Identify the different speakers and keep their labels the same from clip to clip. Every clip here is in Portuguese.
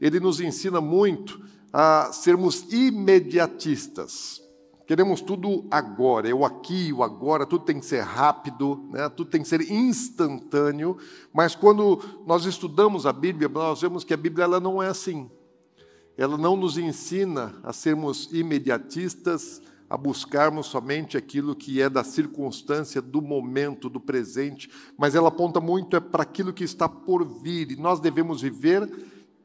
Speaker 1: ele nos ensina muito a sermos imediatistas. Queremos tudo agora, eu aqui, o agora, tudo tem que ser rápido, né? tudo tem que ser instantâneo. Mas quando nós estudamos a Bíblia, nós vemos que a Bíblia ela não é assim. Ela não nos ensina a sermos imediatistas, a buscarmos somente aquilo que é da circunstância, do momento, do presente, mas ela aponta muito é para aquilo que está por vir. E nós devemos viver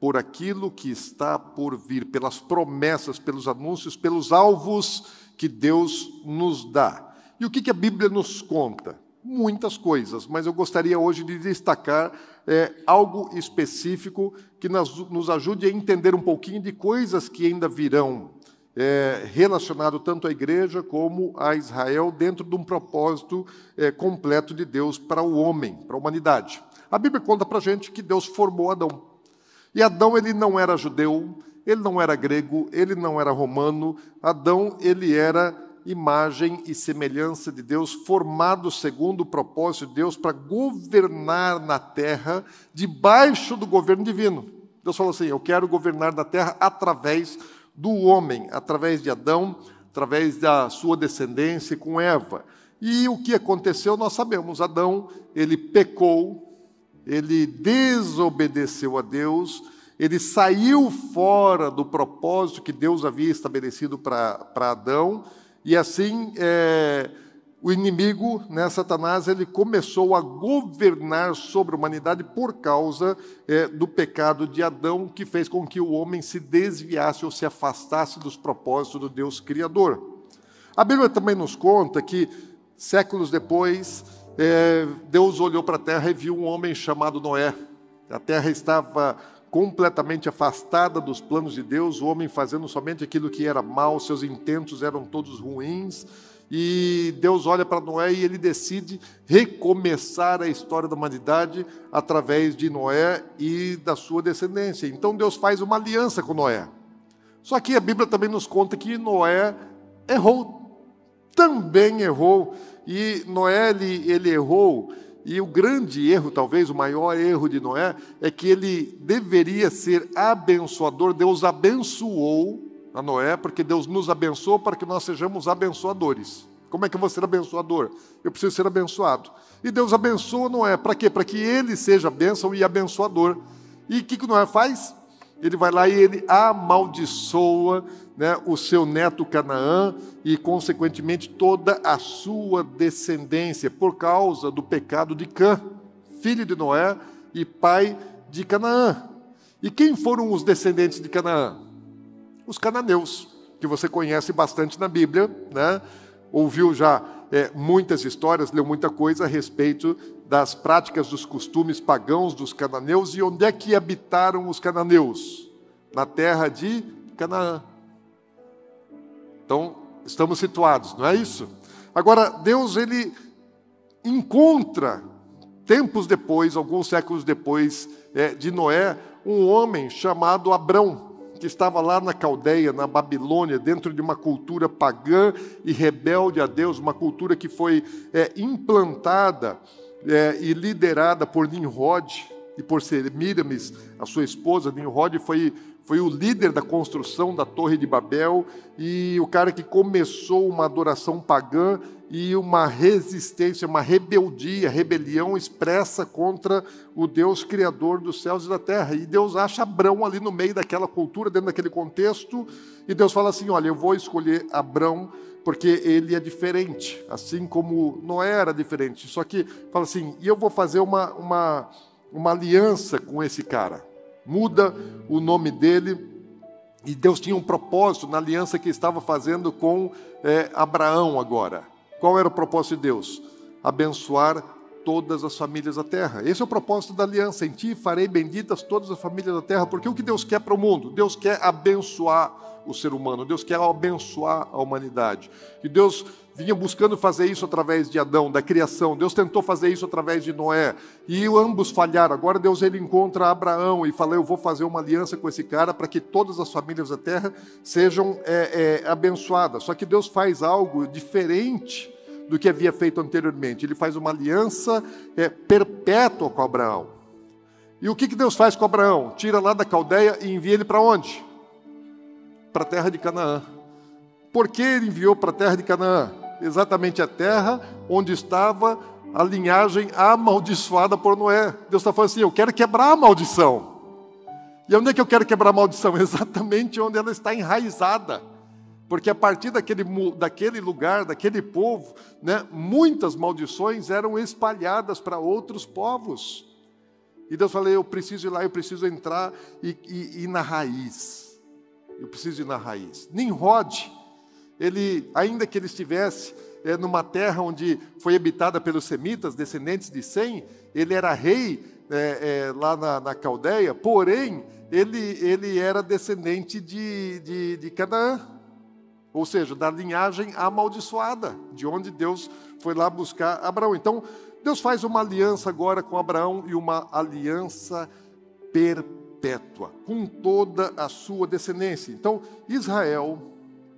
Speaker 1: por aquilo que está por vir, pelas promessas, pelos anúncios, pelos alvos que Deus nos dá. E o que, a Bíblia nos conta? Muitas coisas, mas eu gostaria hoje de destacar é, algo específico que nos, ajude a entender um pouquinho de coisas que ainda virão, é, relacionado tanto à igreja como a Israel, dentro de um propósito é, completo de Deus para o homem, para a humanidade. A Bíblia conta para a gente que Deus formou Adão. E Adão ele não era judeu, ele não era grego, ele não era romano. Adão ele era imagem e semelhança de Deus, formado segundo o propósito de Deus para governar na terra debaixo do governo divino. Deus falou assim: Eu quero governar na terra através do homem, através de Adão, através da sua descendência com Eva. E o que aconteceu nós sabemos. Adão, ele pecou, ele desobedeceu a Deus, ele saiu fora do propósito que Deus havia estabelecido para Adão, e assim é, o inimigo, né, Satanás, ele começou a governar sobre a humanidade por causa é, do pecado de Adão, que fez com que o homem se desviasse ou se afastasse dos propósitos do Deus Criador. A Bíblia também nos conta que, séculos depois, é, Deus olhou para a terra e viu um homem chamado Noé. A terra estava completamente afastada dos planos de Deus, o homem fazendo somente aquilo que era mal, seus intentos eram todos ruins. E Deus olha para Noé e ele decide recomeçar a história da humanidade através de Noé e da sua descendência. Então Deus faz uma aliança com Noé. Só que a Bíblia também nos conta que Noé errou, também errou. E Noé, ele, ele errou, e o grande erro, talvez o maior erro de Noé, é que ele deveria ser abençoador. Deus abençoou a Noé, porque Deus nos abençoou para que nós sejamos abençoadores. Como é que eu vou ser abençoador? Eu preciso ser abençoado. E Deus abençoa Noé, para quê? Para que ele seja bênção e abençoador. E o que, que Noé faz? Ele vai lá e ele amaldiçoa né, o seu neto Canaã e, consequentemente, toda a sua descendência, por causa do pecado de Cã, filho de Noé e pai de Canaã. E quem foram os descendentes de Canaã? Os cananeus, que você conhece bastante na Bíblia, né? ouviu já é, muitas histórias, leu muita coisa a respeito das práticas, dos costumes pagãos dos cananeus e onde é que habitaram os cananeus? Na terra de Canaã. Então, estamos situados, não é isso? Agora, Deus, ele encontra, tempos depois, alguns séculos depois é, de Noé, um homem chamado Abrão, que estava lá na Caldeia, na Babilônia, dentro de uma cultura pagã e rebelde a Deus, uma cultura que foi é, implantada é, e liderada por Nimrod e por Semiramis, a sua esposa. Nimrod foi foi o líder da construção da Torre de Babel e o cara que começou uma adoração pagã e uma resistência, uma rebeldia, rebelião expressa contra o Deus criador dos céus e da terra. E Deus acha Abrão ali no meio daquela cultura, dentro daquele contexto, e Deus fala assim: "Olha, eu vou escolher Abrão porque ele é diferente, assim como Noé era diferente. Só que fala assim: "E eu vou fazer uma uma uma aliança com esse cara" muda o nome dele. E Deus tinha um propósito na aliança que estava fazendo com é, Abraão agora. Qual era o propósito de Deus? Abençoar todas as famílias da terra. Esse é o propósito da aliança. Em ti farei benditas todas as famílias da terra, porque o que Deus quer para o mundo? Deus quer abençoar o ser humano, Deus quer abençoar a humanidade. E Deus vinha buscando fazer isso através de Adão, da criação. Deus tentou fazer isso através de Noé. E ambos falharam. Agora Deus ele encontra Abraão e fala: Eu vou fazer uma aliança com esse cara para que todas as famílias da terra sejam é, é, abençoadas. Só que Deus faz algo diferente do que havia feito anteriormente. Ele faz uma aliança é, perpétua com Abraão. E o que, que Deus faz com Abraão? Tira lá da Caldeia e envia ele para onde? Para a terra de Canaã. Por que ele enviou para a terra de Canaã? Exatamente a terra onde estava a linhagem amaldiçoada por Noé. Deus está falando assim: eu quero quebrar a maldição. E onde é que eu quero quebrar a maldição? Exatamente onde ela está enraizada. Porque a partir daquele, daquele lugar, daquele povo, né, muitas maldições eram espalhadas para outros povos. E Deus falou: eu preciso ir lá, eu preciso entrar e, ir na raiz. Eu preciso ir na raiz. Nimrod ele, ainda que ele estivesse é, numa terra onde foi habitada pelos semitas, descendentes de Sem, ele era rei é, é, lá na, na Caldeia, porém, ele, ele era descendente de, de, de Canaã, ou seja, da linhagem amaldiçoada, de onde Deus foi lá buscar Abraão. Então, Deus faz uma aliança agora com Abraão e uma aliança perpétua, com toda a sua descendência. Então, Israel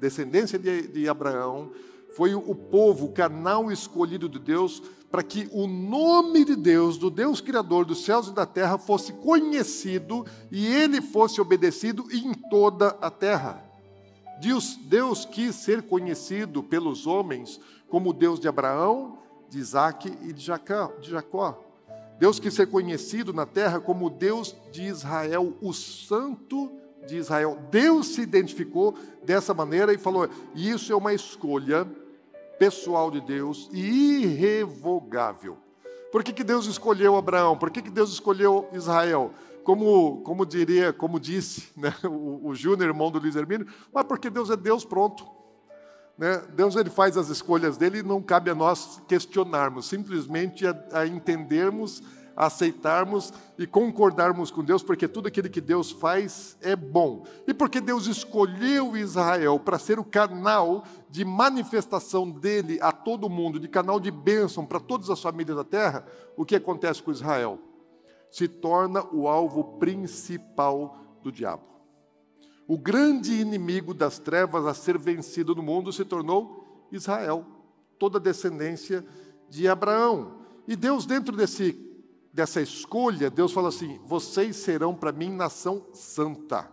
Speaker 1: descendência de, de Abraão, foi o povo, o canal escolhido de Deus, para que o nome de Deus, do Deus Criador dos céus e da terra, fosse conhecido e ele fosse obedecido em toda a terra. Deus, Deus quis ser conhecido pelos homens como o Deus de Abraão, de Isaac e de Jacó. De Jacó. Deus quis ser conhecido na terra como o Deus de Israel, o Santo de Israel. Deus se identificou dessa maneira e falou: isso é uma escolha pessoal de Deus e irrevogável. Por que, que Deus escolheu Abraão? Por que, que Deus escolheu Israel? Como, como diria, como disse né, o, o Júnior, irmão do Luiz Hermínio, mas porque Deus é Deus pronto. Né? Deus ele faz as escolhas dele e não cabe a nós questionarmos, simplesmente a, a entendermos aceitarmos e concordarmos com Deus, porque tudo aquilo que Deus faz é bom. E porque Deus escolheu Israel para ser o canal de manifestação dele a todo mundo, de canal de bênção para todas as famílias da terra, o que acontece com Israel? Se torna o alvo principal do diabo. O grande inimigo das trevas a ser vencido no mundo se tornou Israel, toda a descendência de Abraão. E Deus, dentro desse dessa escolha, Deus fala assim: vocês serão para mim nação santa,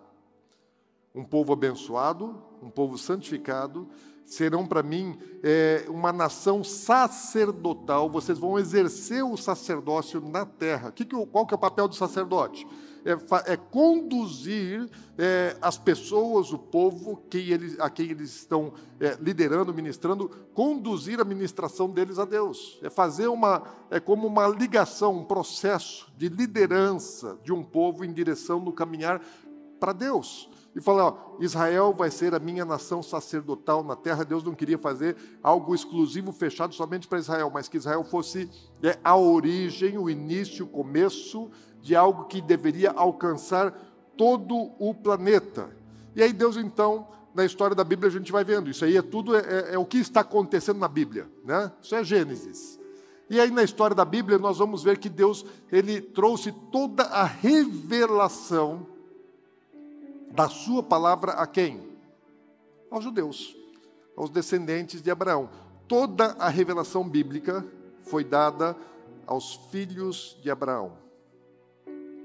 Speaker 1: um povo abençoado, um povo santificado, serão para mim é, uma nação sacerdotal, vocês vão exercer o sacerdócio na terra. Que que, qual que é o papel do sacerdote? É, é conduzir é, as pessoas, o povo que eles, a quem eles estão é, liderando, ministrando, conduzir a ministração deles a Deus. É fazer uma, é como uma ligação, um processo de liderança de um povo em direção no caminhar para Deus e falar: ó, Israel vai ser a minha nação sacerdotal na terra. Deus não queria fazer algo exclusivo, fechado somente para Israel, mas que Israel fosse é, a origem, o início, o começo de algo que deveria alcançar todo o planeta. E aí Deus então, na história da Bíblia a gente vai vendo, isso aí é tudo, é, é, é o que está acontecendo na Bíblia, né? Isso é Gênesis. E aí na história da Bíblia nós vamos ver que Deus, ele trouxe toda a revelação da sua palavra a quem? Aos judeus, aos descendentes de Abraão. Toda a revelação bíblica foi dada aos filhos de Abraão.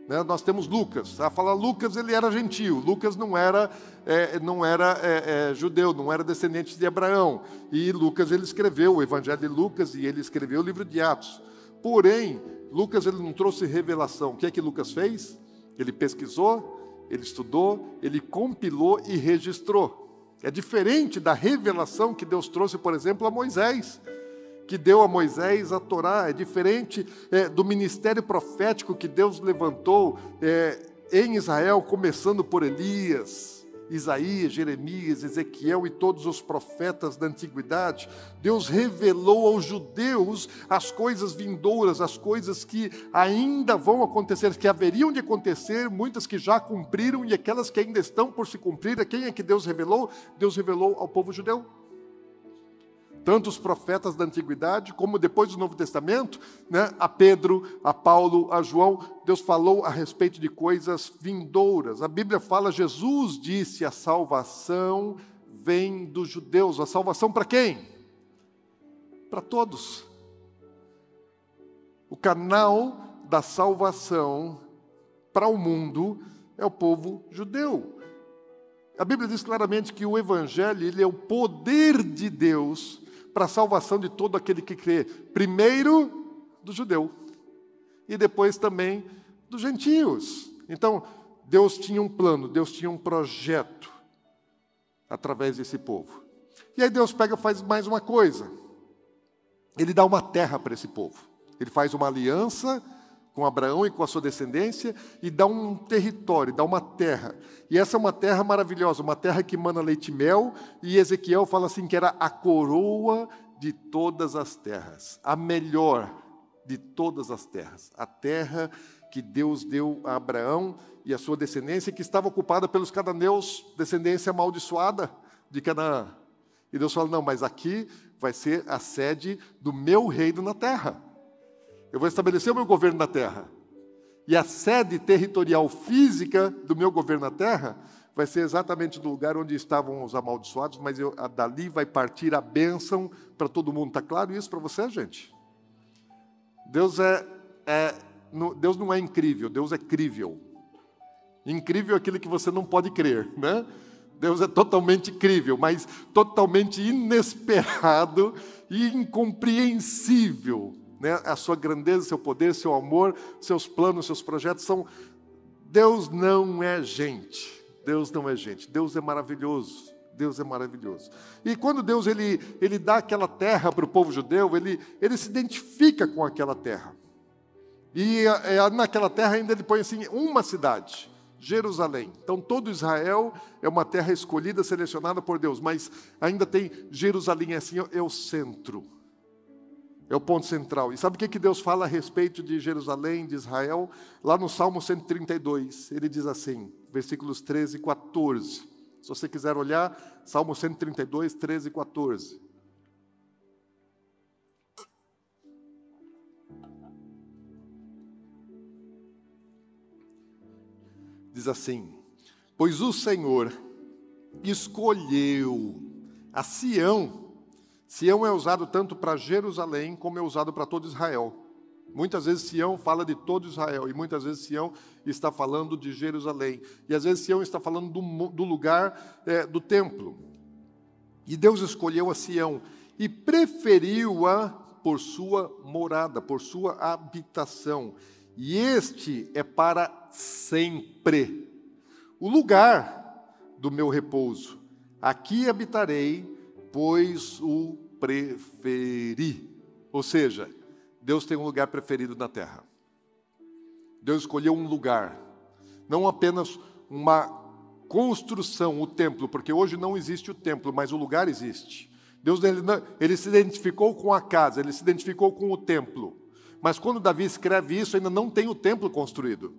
Speaker 1: Né? Nós temos Lucas. A falar Lucas, ele era gentil. Lucas não era, é, não era é, é, judeu, não era descendente de Abraão. E Lucas ele escreveu o Evangelho de Lucas e ele escreveu o livro de Atos. Porém, Lucas ele não trouxe revelação. O que é que Lucas fez? Ele pesquisou, ele estudou, ele compilou e registrou. É diferente da revelação que Deus trouxe, por exemplo, a Moisés que deu a Moisés a Torá, é diferente é, do ministério profético que Deus levantou é, em Israel, começando por Elias, Isaías, Jeremias, Ezequiel e todos os profetas da antiguidade, Deus revelou aos judeus as coisas vindouras, as coisas que ainda vão acontecer, que haveriam de acontecer, muitas que já cumpriram e aquelas que ainda estão por se cumprir. A quem é que Deus revelou? Deus revelou ao povo judeu tanto os profetas da antiguidade, como depois do Novo Testamento, né, a Pedro, a Paulo, a João, Deus falou a respeito de coisas vindouras. A Bíblia fala, Jesus disse: a salvação vem dos judeus. A salvação para quem? Para todos. O canal da salvação para o mundo é o povo judeu. A Bíblia diz claramente que o Evangelho ele é o poder de Deus para a salvação de todo aquele que crê. Primeiro do judeu e depois também dos gentios. Então, Deus tinha um plano, Deus tinha um projeto através desse povo. E aí Deus pega e faz mais uma coisa. Ele dá uma terra para esse povo. Ele faz uma aliança com Abraão e com a sua descendência e dá um território, dá uma terra. E essa é uma terra maravilhosa, uma terra que mana leite e mel, e Ezequiel fala assim que era a coroa de todas as terras, a melhor de todas as terras, a terra que Deus deu a Abraão e a sua descendência, que estava ocupada pelos cananeus, descendência amaldiçoada de Canaã. E Deus fala: não, mas aqui vai ser a sede do meu reino na terra. Eu vou estabelecer o meu governo na terra. E a sede territorial física do meu governo na terra vai ser exatamente no lugar onde estavam os amaldiçoados, mas eu, dali vai partir a bênção para todo mundo. Está claro isso para você, gente? Deus é, é, Deus não é incrível, Deus é crível. Incrível é aquilo que você não pode crer, né? Deus é totalmente crível, mas totalmente inesperado e incompreensível né? a sua grandeza, seu poder, seu amor, seus planos, seus projetos são. Deus não é gente. Deus não é gente. Deus é maravilhoso. Deus é maravilhoso. E quando Deus ele, ele dá aquela terra para o povo judeu, ele, ele se identifica com aquela terra. E é, naquela terra ainda ele põe assim uma cidade, Jerusalém. Então todo Israel é uma terra escolhida, selecionada por Deus, mas ainda tem Jerusalém assim é o centro. É o ponto central. E sabe o que, Deus fala a respeito de Jerusalém, de Israel? Lá no Salmo 132, ele diz assim, versículos 13 e 14. Se você quiser olhar, Salmo 132, 13 e 14. Diz assim: Pois o Senhor escolheu a Sião Sião é usado tanto para Jerusalém como é usado para todo Israel. Muitas vezes Sião fala de todo Israel e muitas vezes Sião está falando de Jerusalém. E às vezes Sião está falando do, do lugar é, do templo. E Deus escolheu a Sião e preferiu-a por sua morada, por sua habitação. E este é para sempre o lugar do meu repouso. Aqui habitarei pois o preferi. Ou seja, Deus tem um lugar preferido na terra. Deus escolheu um lugar, não apenas uma construção, o templo, porque hoje não existe o templo, mas o lugar existe. Deus ele, ele se identificou com a casa, ele se identificou com o templo. Mas quando Davi escreve isso, ainda não tem o templo construído.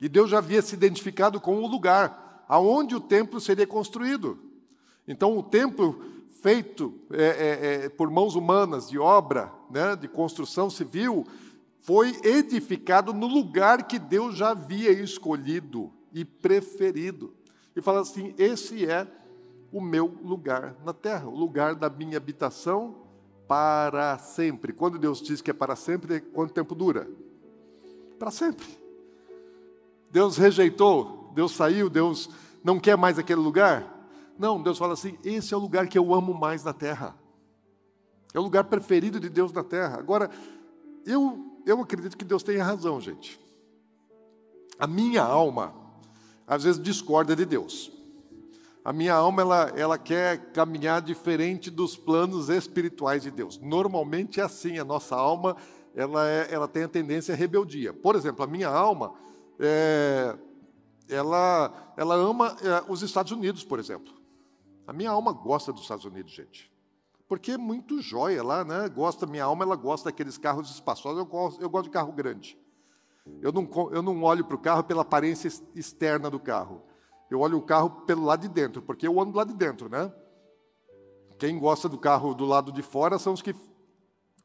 Speaker 1: E Deus já havia se identificado com o lugar aonde o templo seria construído. Então, o templo feito é, é, é, por mãos humanas, de obra, né, de construção civil, foi edificado no lugar que Deus já havia escolhido e preferido. E fala assim: esse é o meu lugar na terra, o lugar da minha habitação para sempre. Quando Deus diz que é para sempre, quanto tempo dura? Para sempre. Deus rejeitou, Deus saiu, Deus não quer mais aquele lugar? Não, Deus fala assim: esse é o lugar que eu amo mais na terra. É o lugar preferido de Deus na terra. Agora, eu, eu acredito que Deus tenha razão, gente. A minha alma, às vezes, discorda de Deus. A minha alma, ela, ela quer caminhar diferente dos planos espirituais de Deus. Normalmente é assim, a nossa alma, ela, é, ela tem a tendência à rebeldia. Por exemplo, a minha alma, é, ela, ela ama é, os Estados Unidos, por exemplo. A minha alma gosta dos Estados Unidos, gente. Porque é muito joia lá, né? Gosta, minha alma, ela gosta daqueles carros espaçosos. Eu gosto, eu gosto de carro grande. Eu não, eu não olho para o carro pela aparência externa do carro. Eu olho o carro pelo lado de dentro, porque eu ando do lado de dentro, né? Quem gosta do carro do lado de fora são os que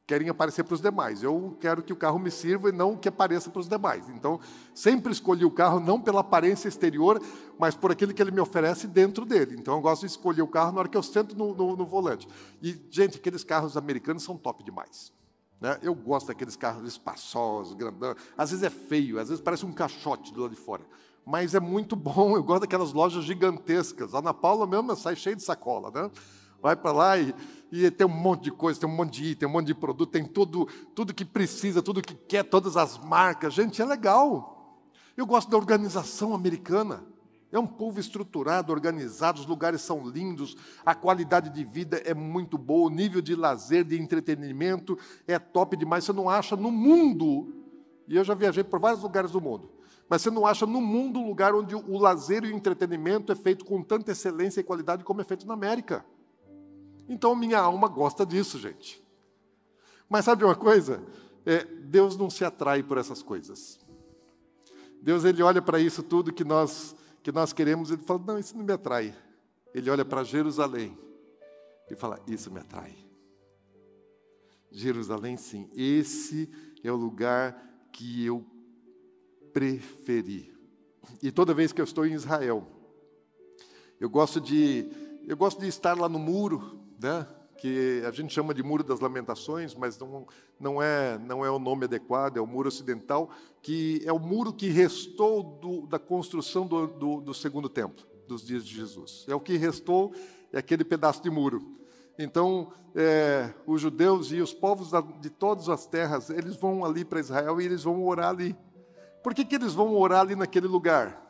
Speaker 1: querem aparecer para os demais. Eu quero que o carro me sirva e não que apareça para os demais. Então, sempre escolhi o carro não pela aparência exterior, mas por aquilo que ele me oferece dentro dele. Então, eu gosto de escolher o carro na hora que eu sento no, no, no volante. E, gente, aqueles carros americanos são top demais. Né? Eu gosto daqueles carros espaçosos, grandão. Às vezes é feio, às vezes parece um caixote do lado de fora. Mas é muito bom, eu gosto daquelas lojas gigantescas. A Ana Paula mesmo sai cheia de sacola, né? Vai para lá e, e, tem um monte de coisa, tem um monte de item, um monte de produto, tem tudo, tudo que precisa, tudo que quer, todas as marcas. Gente, é legal. Eu gosto da organização americana. É um povo estruturado, organizado, os lugares são lindos, a qualidade de vida é muito boa, o nível de lazer, de entretenimento é top demais. Você não acha no mundo, e eu já viajei por vários lugares do mundo, mas você não acha no mundo um lugar onde o lazer e o entretenimento é feito com tanta excelência e qualidade como é feito na América. Então minha alma gosta disso, gente. Mas sabe uma coisa? É, Deus não se atrai por essas coisas. Deus ele olha para isso tudo que nós que nós queremos, ele fala: "Não, isso não me atrai". Ele olha para Jerusalém e fala: "Isso me atrai". Jerusalém, sim, esse é o lugar que eu preferi. E toda vez que eu estou em Israel, eu gosto de eu gosto de estar lá no muro né? que a gente chama de Muro das Lamentações, mas não, não, é, não é o nome adequado, é o Muro Ocidental, que é o muro que restou do, da construção do, do, do segundo templo, dos dias de Jesus. É o que restou, é aquele pedaço de muro. Então, é, os judeus e os povos de todas as terras, eles vão ali para Israel e eles vão orar ali. Por que, que eles vão orar ali naquele lugar?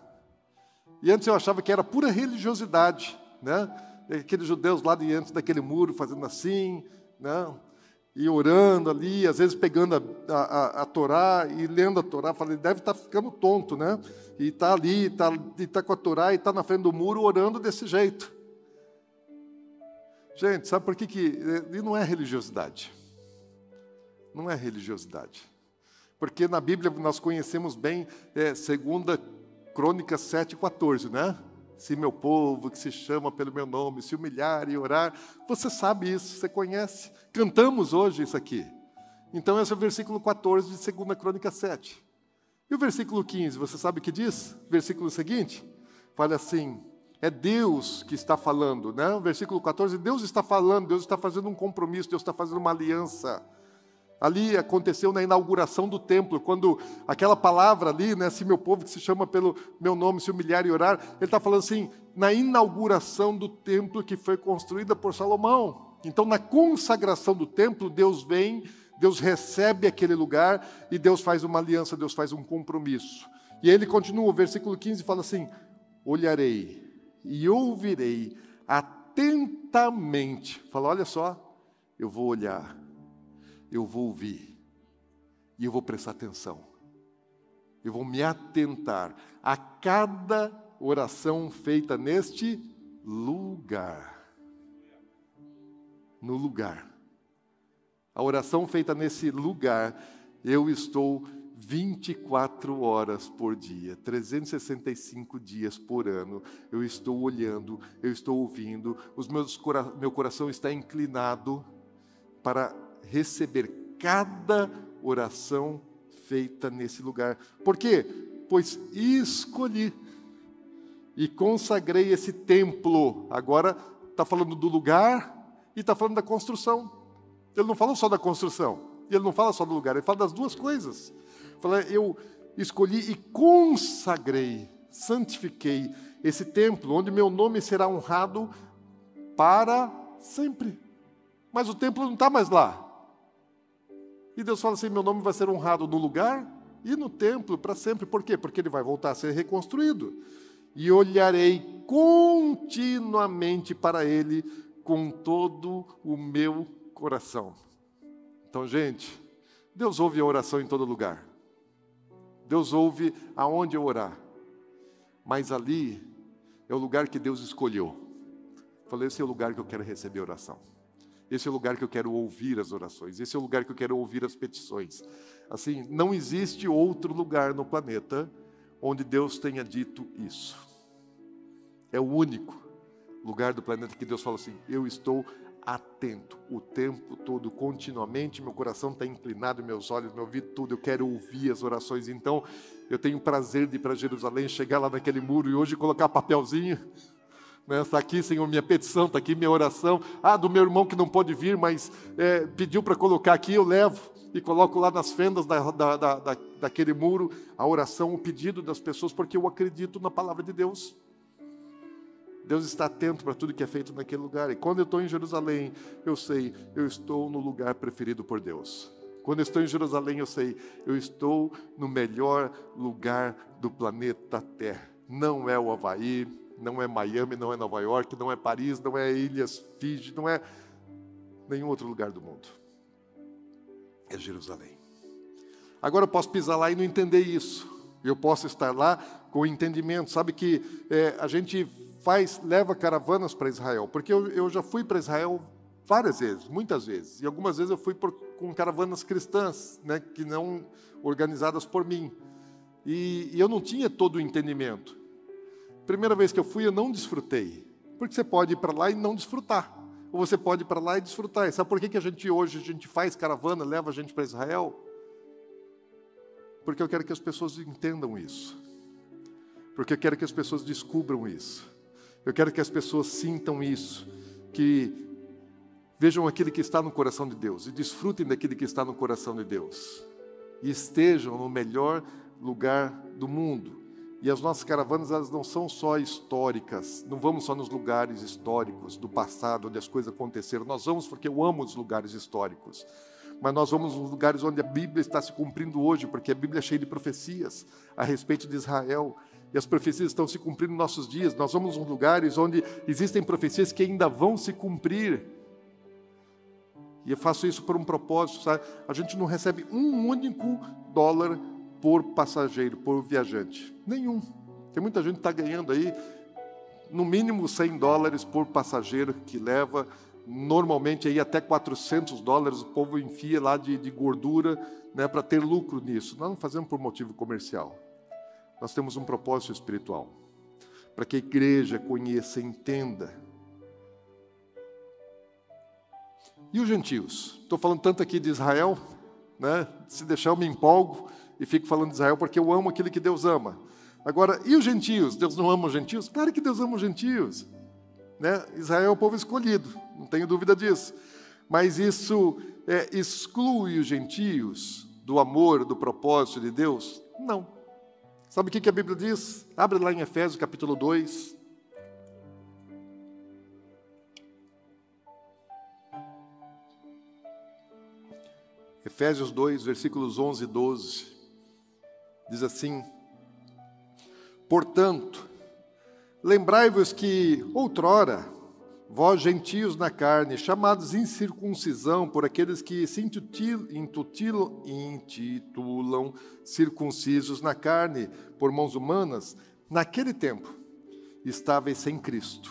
Speaker 1: E antes eu achava que era pura religiosidade, né? Aqueles judeus lá diante daquele muro fazendo assim, né? e orando ali, às vezes pegando a, a, a Torá e lendo a Torá, falei, deve estar tá ficando tonto, né? E está ali, está tá com a Torá e está na frente do muro orando desse jeito. Gente, sabe por que que... E não é religiosidade. Não é religiosidade. Porque na Bíblia nós conhecemos bem, é, segunda Crônicas 7,14, né? Se meu povo, que se chama pelo meu nome, se humilhar e orar, você sabe isso, você conhece. Cantamos hoje isso aqui. Então, esse é o versículo 14 de 2 Crônica 7. E o versículo 15, você sabe o que diz? Versículo seguinte, fala assim: é Deus que está falando, né? O versículo 14, Deus está falando, Deus está fazendo um compromisso, Deus está fazendo uma aliança. Ali aconteceu na inauguração do templo, quando aquela palavra ali, né, se meu povo que se chama pelo meu nome se humilhar e orar, ele está falando assim, na inauguração do templo que foi construída por Salomão. Então, na consagração do templo, Deus vem, Deus recebe aquele lugar e Deus faz uma aliança, Deus faz um compromisso. E ele continua, o versículo 15 fala assim: Olharei e ouvirei atentamente. Fala, olha só, eu vou olhar eu vou ouvir e eu vou prestar atenção. Eu vou me atentar a cada oração feita neste lugar. No lugar. A oração feita nesse lugar, eu estou 24 horas por dia, 365 dias por ano, eu estou olhando, eu estou ouvindo, os meus, meu coração está inclinado para receber cada oração feita nesse lugar. Por quê? Pois escolhi e consagrei esse templo. Agora está falando do lugar e está falando da construção. Ele não fala só da construção, ele não fala só do lugar, ele fala das duas coisas. Fala, eu escolhi e consagrei, santifiquei esse templo, onde meu nome será honrado para sempre. Mas o templo não está mais lá. E Deus fala assim: meu nome vai ser honrado no lugar e no templo para sempre. Por quê? Porque ele vai voltar a ser reconstruído. E olharei continuamente para ele com todo o meu coração. Então, gente, Deus ouve a oração em todo lugar. Deus ouve aonde eu orar. mas ali é o lugar que Deus escolheu. Falei, esse é o lugar que eu quero receber oração. Esse é o lugar que eu quero ouvir as orações. Esse é o lugar que eu quero ouvir as petições. Assim, não existe outro lugar no planeta onde Deus tenha dito isso. É o único lugar do planeta que Deus fala assim: eu estou atento o tempo todo, continuamente. Meu coração está inclinado, meus olhos, meu ouvido, tudo. Eu quero ouvir as orações. Então, eu tenho prazer de ir para Jerusalém, chegar lá naquele muro e hoje colocar papelzinho Está aqui, Senhor, minha petição, está aqui minha oração. Ah, do meu irmão que não pode vir, mas é, pediu para colocar aqui, eu levo e coloco lá nas fendas da, da, da, daquele muro a oração, o pedido das pessoas, porque eu acredito na palavra de Deus. Deus está atento para tudo que é feito naquele lugar. E quando eu estou em Jerusalém, eu sei, eu estou no lugar preferido por Deus. Quando eu estou em Jerusalém, eu sei, eu estou no melhor lugar do planeta Terra. Não é o Havaí, não é Miami, não é Nova York, não é Paris, não é Ilhas Fiji, não é nenhum outro lugar do mundo. É Jerusalém. Agora eu posso pisar lá e não entender isso. Eu posso estar lá com entendimento. Sabe que é, a gente faz, leva caravanas para Israel, porque eu, eu já fui para Israel várias vezes, muitas vezes. E algumas vezes eu fui por, com caravanas cristãs, né, que não organizadas por mim. E, e eu não tinha todo o entendimento. Primeira vez que eu fui, eu não desfrutei. Porque você pode ir para lá e não desfrutar. Ou você pode ir para lá e desfrutar. E sabe por que, que a gente hoje a gente faz caravana, leva a gente para Israel? Porque eu quero que as pessoas entendam isso. Porque eu quero que as pessoas descubram isso. Eu quero que as pessoas sintam isso. Que vejam aquilo que está no coração de Deus e desfrutem daquilo que está no coração de Deus. E estejam no melhor lugar do mundo. E as nossas caravanas elas não são só históricas, não vamos só nos lugares históricos do passado, onde as coisas aconteceram. Nós vamos porque eu amo os lugares históricos. Mas nós vamos nos lugares onde a Bíblia está se cumprindo hoje, porque a Bíblia é cheia de profecias a respeito de Israel. E as profecias estão se cumprindo nos nossos dias. Nós vamos nos lugares onde existem profecias que ainda vão se cumprir. E eu faço isso por um propósito, sabe? A gente não recebe um único dólar por passageiro, por viajante? Nenhum. Tem muita gente que está ganhando aí no mínimo 100 dólares por passageiro que leva, normalmente aí até 400 dólares o povo enfia lá de, de gordura né, para ter lucro nisso. Nós não fazemos por motivo comercial. Nós temos um propósito espiritual. Para que a igreja conheça, entenda. E os gentios? Estou falando tanto aqui de Israel, né? se deixar eu me empolgo, e fico falando de Israel porque eu amo aquilo que Deus ama. Agora, e os gentios? Deus não ama os gentios? Claro que Deus ama os gentios. Né? Israel é o povo escolhido, não tenho dúvida disso. Mas isso é, exclui os gentios do amor, do propósito de Deus? Não. Sabe o que a Bíblia diz? Abre lá em Efésios capítulo 2. Efésios 2, versículos 11 e 12. Diz assim: Portanto, lembrai-vos que outrora, vós gentios na carne, chamados incircuncisão por aqueles que se intitulam, intitulam circuncisos na carne por mãos humanas, naquele tempo estáveis sem Cristo,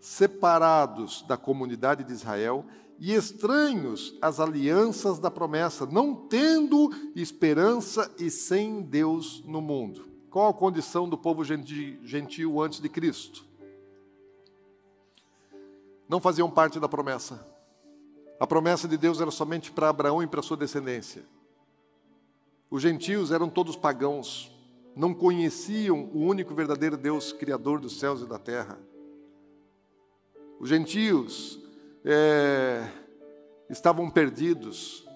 Speaker 1: separados da comunidade de Israel e estranhos às alianças da promessa, não tendo esperança e sem Deus no mundo. Qual a condição do povo gentil antes de Cristo? Não faziam parte da promessa. A promessa de Deus era somente para Abraão e para sua descendência. Os gentios eram todos pagãos, não conheciam o único verdadeiro Deus, Criador dos céus e da terra. Os gentios é, estavam perdidos,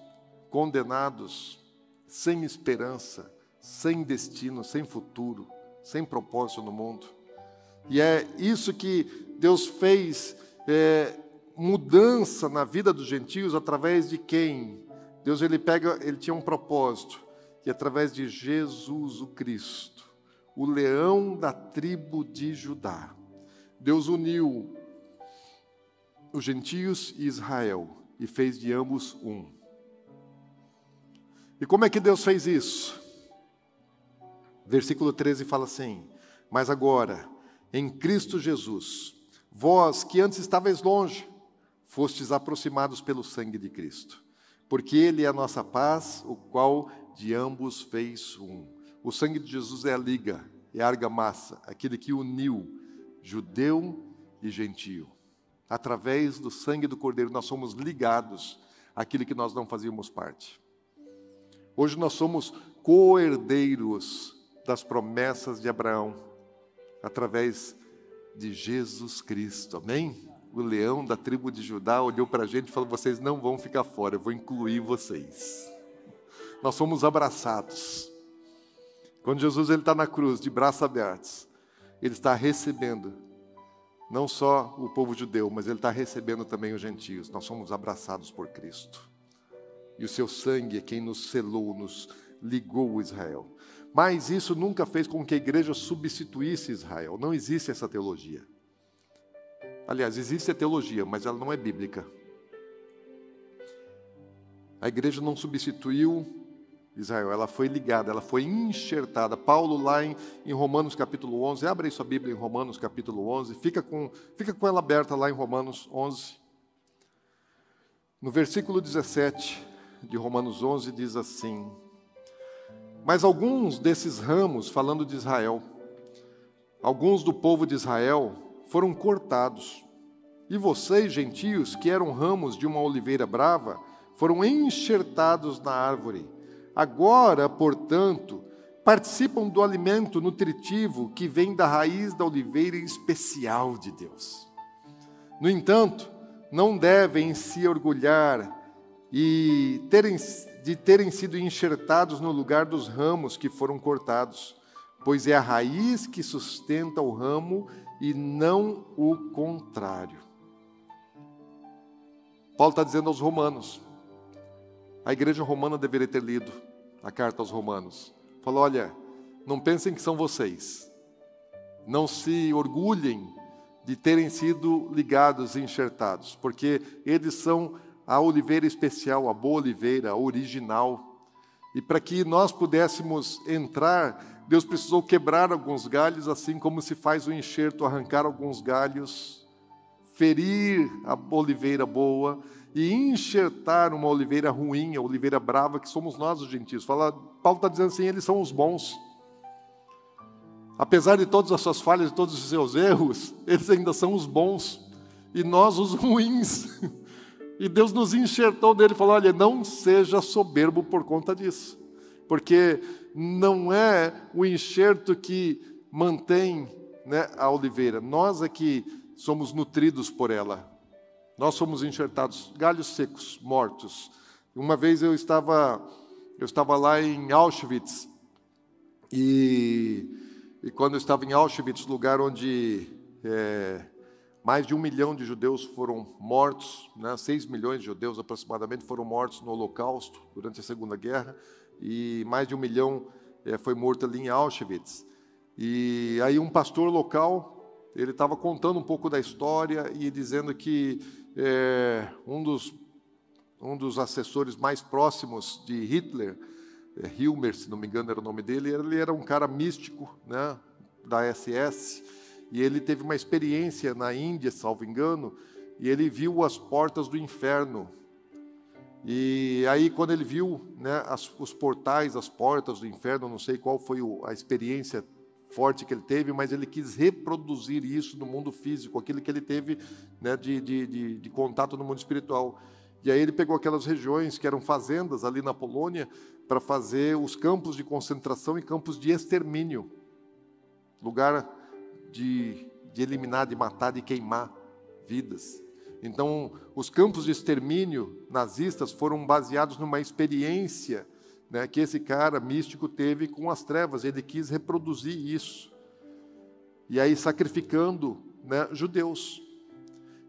Speaker 1: condenados, sem esperança, sem destino, sem futuro, sem propósito no mundo. E é isso que Deus fez é, mudança na vida dos gentios através de quem? Deus ele pega, ele tinha um propósito, que através de Jesus o Cristo, o leão da tribo de Judá. Deus uniu os gentios e Israel e fez de ambos um. E como é que Deus fez isso? Versículo 13 fala assim: Mas agora, em Cristo Jesus, vós que antes estavais longe, fostes aproximados pelo sangue de Cristo, porque Ele é a nossa paz, o qual de ambos fez um. O sangue de Jesus é a liga, é a argamassa, aquele que uniu judeu e gentio. Através do sangue do Cordeiro, nós somos ligados àquilo que nós não fazíamos parte. Hoje nós somos co-herdeiros das promessas de Abraão, através de Jesus Cristo. Amém? O leão da tribo de Judá olhou para a gente e falou: Vocês não vão ficar fora, eu vou incluir vocês. Nós somos abraçados. Quando Jesus está na cruz, de braços abertos, ele está recebendo não só o povo judeu, mas ele está recebendo também os gentios. Nós somos abraçados por Cristo. E o seu sangue é quem nos selou, nos ligou a Israel. Mas isso nunca fez com que a igreja substituísse Israel. Não existe essa teologia. Aliás, existe a teologia, mas ela não é bíblica. A igreja não substituiu Israel, ela foi ligada, ela foi enxertada. Paulo, lá em, em Romanos capítulo 11, abre aí sua Bíblia em Romanos capítulo 11, fica com, fica com ela aberta lá em Romanos 11. No versículo 17 de Romanos 11 diz assim: Mas alguns desses ramos, falando de Israel, alguns do povo de Israel foram cortados, e vocês, gentios, que eram ramos de uma oliveira brava, foram enxertados na árvore Agora, portanto, participam do alimento nutritivo que vem da raiz da oliveira especial de Deus. No entanto, não devem se orgulhar e terem, de terem sido enxertados no lugar dos ramos que foram cortados, pois é a raiz que sustenta o ramo e não o contrário. Paulo está dizendo aos romanos, a igreja romana deveria ter lido a carta aos Romanos. Falou: olha, não pensem que são vocês. Não se orgulhem de terem sido ligados e enxertados, porque eles são a oliveira especial, a boa oliveira, a original. E para que nós pudéssemos entrar, Deus precisou quebrar alguns galhos, assim como se faz o enxerto, arrancar alguns galhos, ferir a oliveira boa e enxertar uma oliveira ruim, a oliveira brava, que somos nós os gentios. Fala, Paulo está dizendo assim: eles são os bons. Apesar de todas as suas falhas e todos os seus erros, eles ainda são os bons e nós os ruins. E Deus nos enxertou dele e falou: olha, não seja soberbo por conta disso, porque não é o enxerto que mantém né, a oliveira, nós é que somos nutridos por ela. Nós somos enxertados, galhos secos, mortos. Uma vez eu estava, eu estava lá em Auschwitz, e, e quando eu estava em Auschwitz, lugar onde é, mais de um milhão de judeus foram mortos, né, seis milhões de judeus aproximadamente foram mortos no Holocausto durante a Segunda Guerra, e mais de um milhão é, foi morto ali em Auschwitz. E aí um pastor local, ele estava contando um pouco da história e dizendo que é, um, dos, um dos assessores mais próximos de Hitler, é, Hilmer, se não me engano era o nome dele, ele era um cara místico né, da SS, e ele teve uma experiência na Índia, salvo engano, e ele viu as portas do inferno. E aí, quando ele viu né, as, os portais, as portas do inferno, não sei qual foi o, a experiência forte que ele teve, mas ele quis reproduzir isso no mundo físico, aquilo que ele teve né, de, de, de, de, contato no mundo espiritual. E aí ele pegou aquelas regiões que eram fazendas ali na Polônia para fazer os campos de concentração e campos de extermínio lugar de, de eliminar, de matar, de queimar vidas. Então, os campos de extermínio nazistas foram baseados numa experiência né, que esse cara místico teve com as trevas. Ele quis reproduzir isso. E aí sacrificando né, judeus.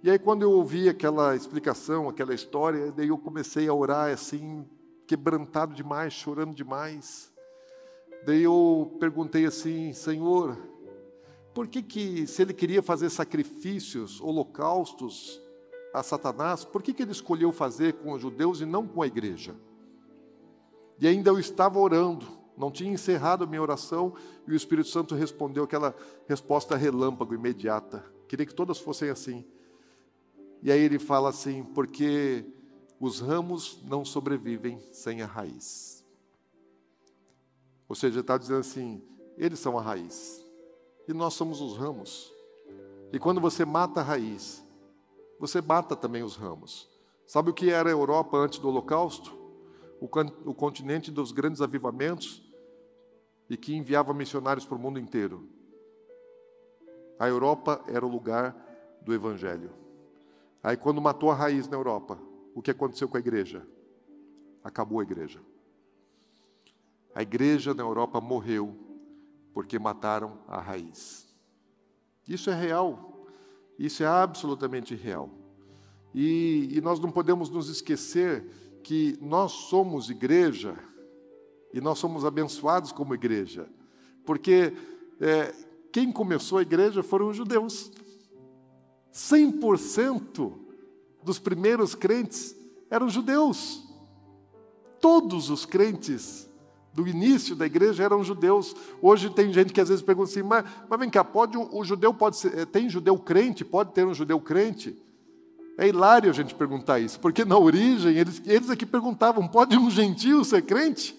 Speaker 1: E aí quando eu ouvi aquela explicação, aquela história, daí eu comecei a orar assim, quebrantado demais, chorando demais. Daí eu perguntei assim, Senhor, por que que se ele queria fazer sacrifícios, holocaustos a Satanás, por que que ele escolheu fazer com os judeus e não com a igreja? E ainda eu estava orando Não tinha encerrado a minha oração e o Espírito Santo respondeu aquela resposta relâmpago, imediata. Queria que todas fossem assim. E aí ele fala assim: porque os ramos não sobrevivem sem a raiz. Ou seja, está dizendo assim: eles são a raiz e nós somos os ramos. E quando você mata a raiz, você mata também os ramos. Sabe o que era a Europa antes do Holocausto? O, continente dos grandes avivamentos e que enviava missionários para o mundo inteiro. A Europa era o lugar do Evangelho. Aí, quando matou a raiz na Europa, o que aconteceu com a igreja? Acabou a igreja. A igreja na Europa morreu porque mataram a raiz. Isso é real, isso é absolutamente real. E, e nós não podemos nos esquecer que nós somos igreja e nós somos abençoados como igreja, porque é, quem começou a igreja foram os judeus. 100% dos primeiros crentes eram judeus. Todos os crentes do início da igreja eram judeus. Hoje tem gente que às vezes pergunta assim, mas, mas vem cá, pode o judeu pode ser, eh, tem judeu crente? Pode ter um judeu crente? É hilário a gente perguntar isso, porque na origem eles, eles aqui perguntavam, pode um gentio ser crente?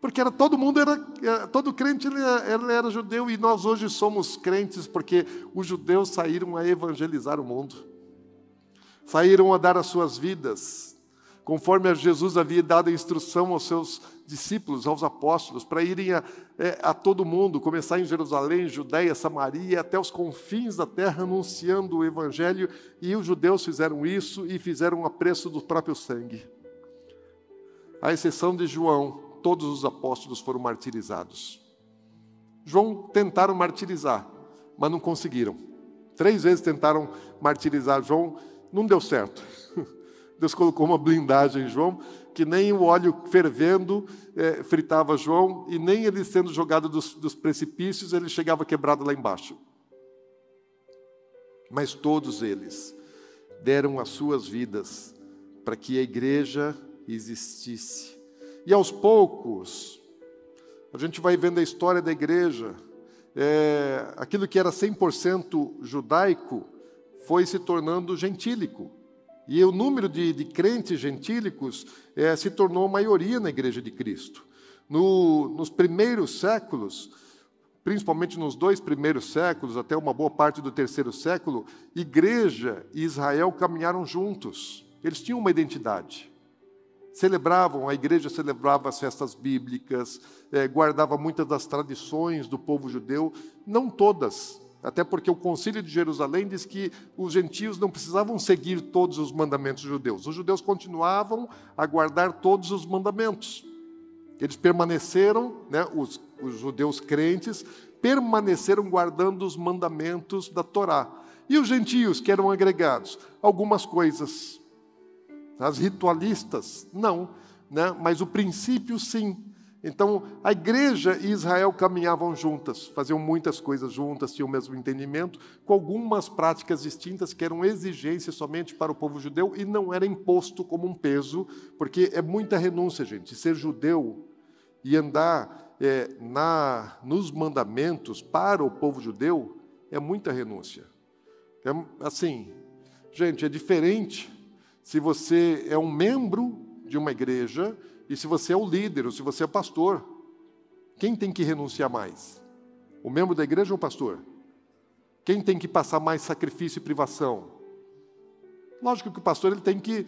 Speaker 1: Porque era, todo mundo era, eh, todo crente ele ele era judeu e nós hoje somos crentes porque os judeus saíram a evangelizar o mundo, saíram a dar as suas vidas, conforme Jesus havia dado a instrução aos seus discípulos, aos apóstolos, para irem a, é, a todo mundo, começar em Jerusalém, Judéia, Samaria, até os confins da terra, anunciando o Evangelho, e os judeus fizeram isso e fizeram a preço do próprio sangue. À exceção de João, todos os apóstolos foram martirizados. João tentaram martirizar, mas não conseguiram. Três vezes tentaram martirizar João, não deu certo. Deus colocou uma blindagem em João, que nem o óleo fervendo é, fritava João, e nem ele sendo jogado dos, dos precipícios, ele chegava quebrado lá embaixo. Mas todos eles deram as suas vidas para que a igreja existisse. E aos poucos, a gente vai vendo a história da igreja, é, aquilo que era 100% judaico foi se tornando gentílico. E o número de, de crentes gentílicos é, se tornou maioria na Igreja de Cristo. No, nos primeiros séculos, principalmente nos dois primeiros séculos, até uma boa parte do terceiro século, Igreja e Israel caminharam juntos. Eles tinham uma identidade. Celebravam, a igreja celebrava as festas bíblicas, é, guardava muitas das tradições do povo judeu, não todas, até porque o Concílio de Jerusalém diz que os gentios não precisavam seguir todos os mandamentos judeus. Os judeus continuavam a guardar todos os mandamentos. Eles permaneceram, né, os, os judeus crentes, permaneceram guardando os mandamentos da Torá. E os gentios que eram agregados? Algumas coisas. As ritualistas, não. Né? Mas o princípio, sim. Então, a igreja e Israel caminhavam juntas, faziam muitas coisas juntas, tinham o mesmo entendimento, com algumas práticas distintas que eram exigências somente para o povo judeu e não era imposto como um peso, porque é muita renúncia, gente. Ser judeu e andar é, na, nos mandamentos para o povo judeu é muita renúncia. É, assim, gente, é diferente se você é um membro de uma igreja e se você é o líder, ou se você é pastor, quem tem que renunciar mais? O membro da igreja ou o pastor? Quem tem que passar mais sacrifício e privação? Lógico que o pastor ele tem que,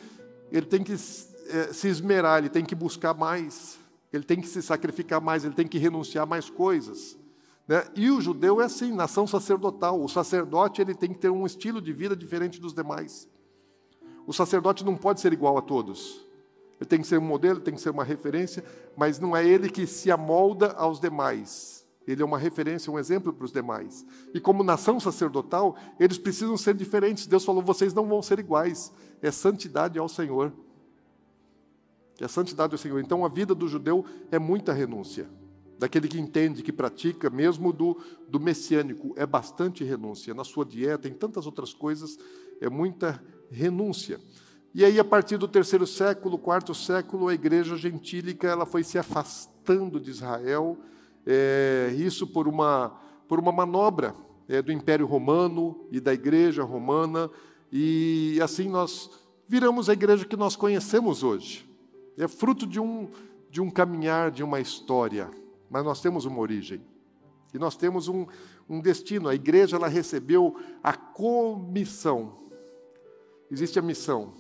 Speaker 1: ele tem que é, se esmerar, ele tem que buscar mais, ele tem que se sacrificar mais, ele tem que renunciar mais coisas. Né? E o judeu é assim, nação sacerdotal. O sacerdote ele tem que ter um estilo de vida diferente dos demais. O sacerdote não pode ser igual a todos. Ele tem que ser um modelo, tem que ser uma referência, mas não é ele que se amolda aos demais. Ele é uma referência, um exemplo para os demais. E como nação sacerdotal, eles precisam ser diferentes. Deus falou: vocês não vão ser iguais. É santidade ao Senhor. É santidade ao Senhor. Então a vida do judeu é muita renúncia. Daquele que entende, que pratica, mesmo do, do messiânico, é bastante renúncia. Na sua dieta, em tantas outras coisas, é muita renúncia. E aí, a partir do terceiro século, quarto século, a igreja gentílica ela foi se afastando de Israel, é, isso por uma, por uma manobra é, do Império Romano e da igreja romana, e assim nós viramos a igreja que nós conhecemos hoje. É fruto de um, de um caminhar, de uma história, mas nós temos uma origem. E nós temos um, um destino. A igreja ela recebeu a comissão. Existe a missão,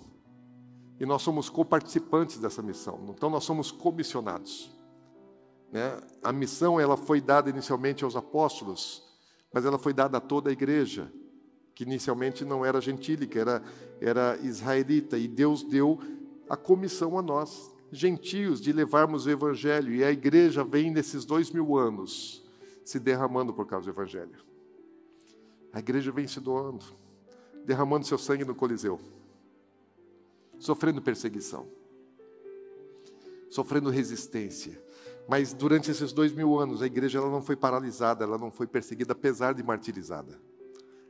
Speaker 1: e nós somos coparticipantes dessa missão. Então nós somos comissionados. Né? A missão ela foi dada inicialmente aos apóstolos, mas ela foi dada a toda a igreja, que inicialmente não era gentílica, era, era israelita, e Deus deu a comissão a nós, gentios, de levarmos o evangelho. E a igreja vem nesses dois mil anos se derramando por causa do evangelho. A igreja vem se doando, derramando seu sangue no Coliseu sofrendo perseguição, sofrendo resistência. Mas durante esses dois mil anos, a igreja ela não foi paralisada, ela não foi perseguida, apesar de martirizada.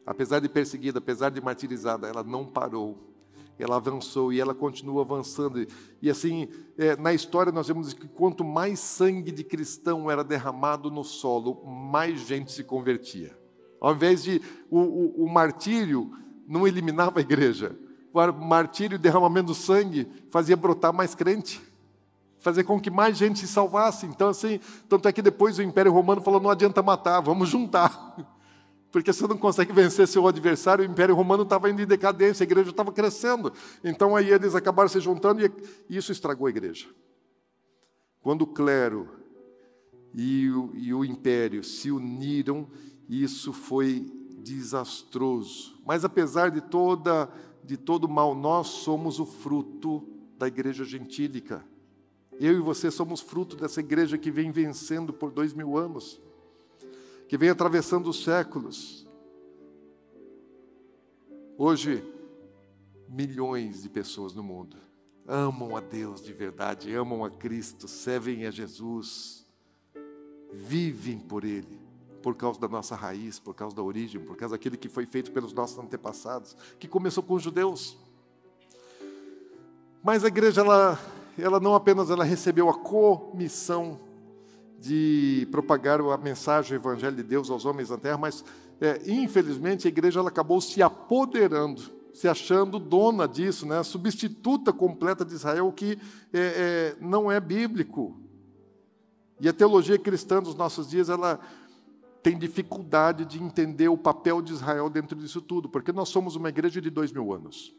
Speaker 1: Apesar de perseguida, apesar de martirizada, ela não parou. Ela avançou e ela continua avançando. E assim, é, na história nós vemos que quanto mais sangue de cristão era derramado no solo, mais gente se convertia. Ao invés de o, o, o martírio não eliminava a igreja, o martírio e derramamento do sangue fazia brotar mais crente, fazer com que mais gente se salvasse. Então, assim, tanto é que depois o Império Romano falou: não adianta matar, vamos juntar. Porque você não consegue vencer seu adversário, o Império Romano estava indo em decadência, a igreja estava crescendo. Então aí eles acabaram se juntando e isso estragou a igreja. Quando o clero e o, e o império se uniram, isso foi desastroso. Mas apesar de toda de todo mal, nós somos o fruto da igreja gentílica. Eu e você somos fruto dessa igreja que vem vencendo por dois mil anos, que vem atravessando os séculos. Hoje, milhões de pessoas no mundo amam a Deus de verdade, amam a Cristo, servem a Jesus, vivem por Ele por causa da nossa raiz, por causa da origem, por causa daquele que foi feito pelos nossos antepassados, que começou com os judeus. Mas a igreja, ela, ela não apenas ela recebeu a comissão de propagar a mensagem, o evangelho de Deus aos homens da terra, mas é, infelizmente a igreja ela acabou se apoderando, se achando dona disso, né? substituta completa de Israel, o que é, é, não é bíblico. E a teologia cristã dos nossos dias, ela tem dificuldade de entender o papel de Israel dentro disso tudo, porque nós somos uma igreja de dois mil anos.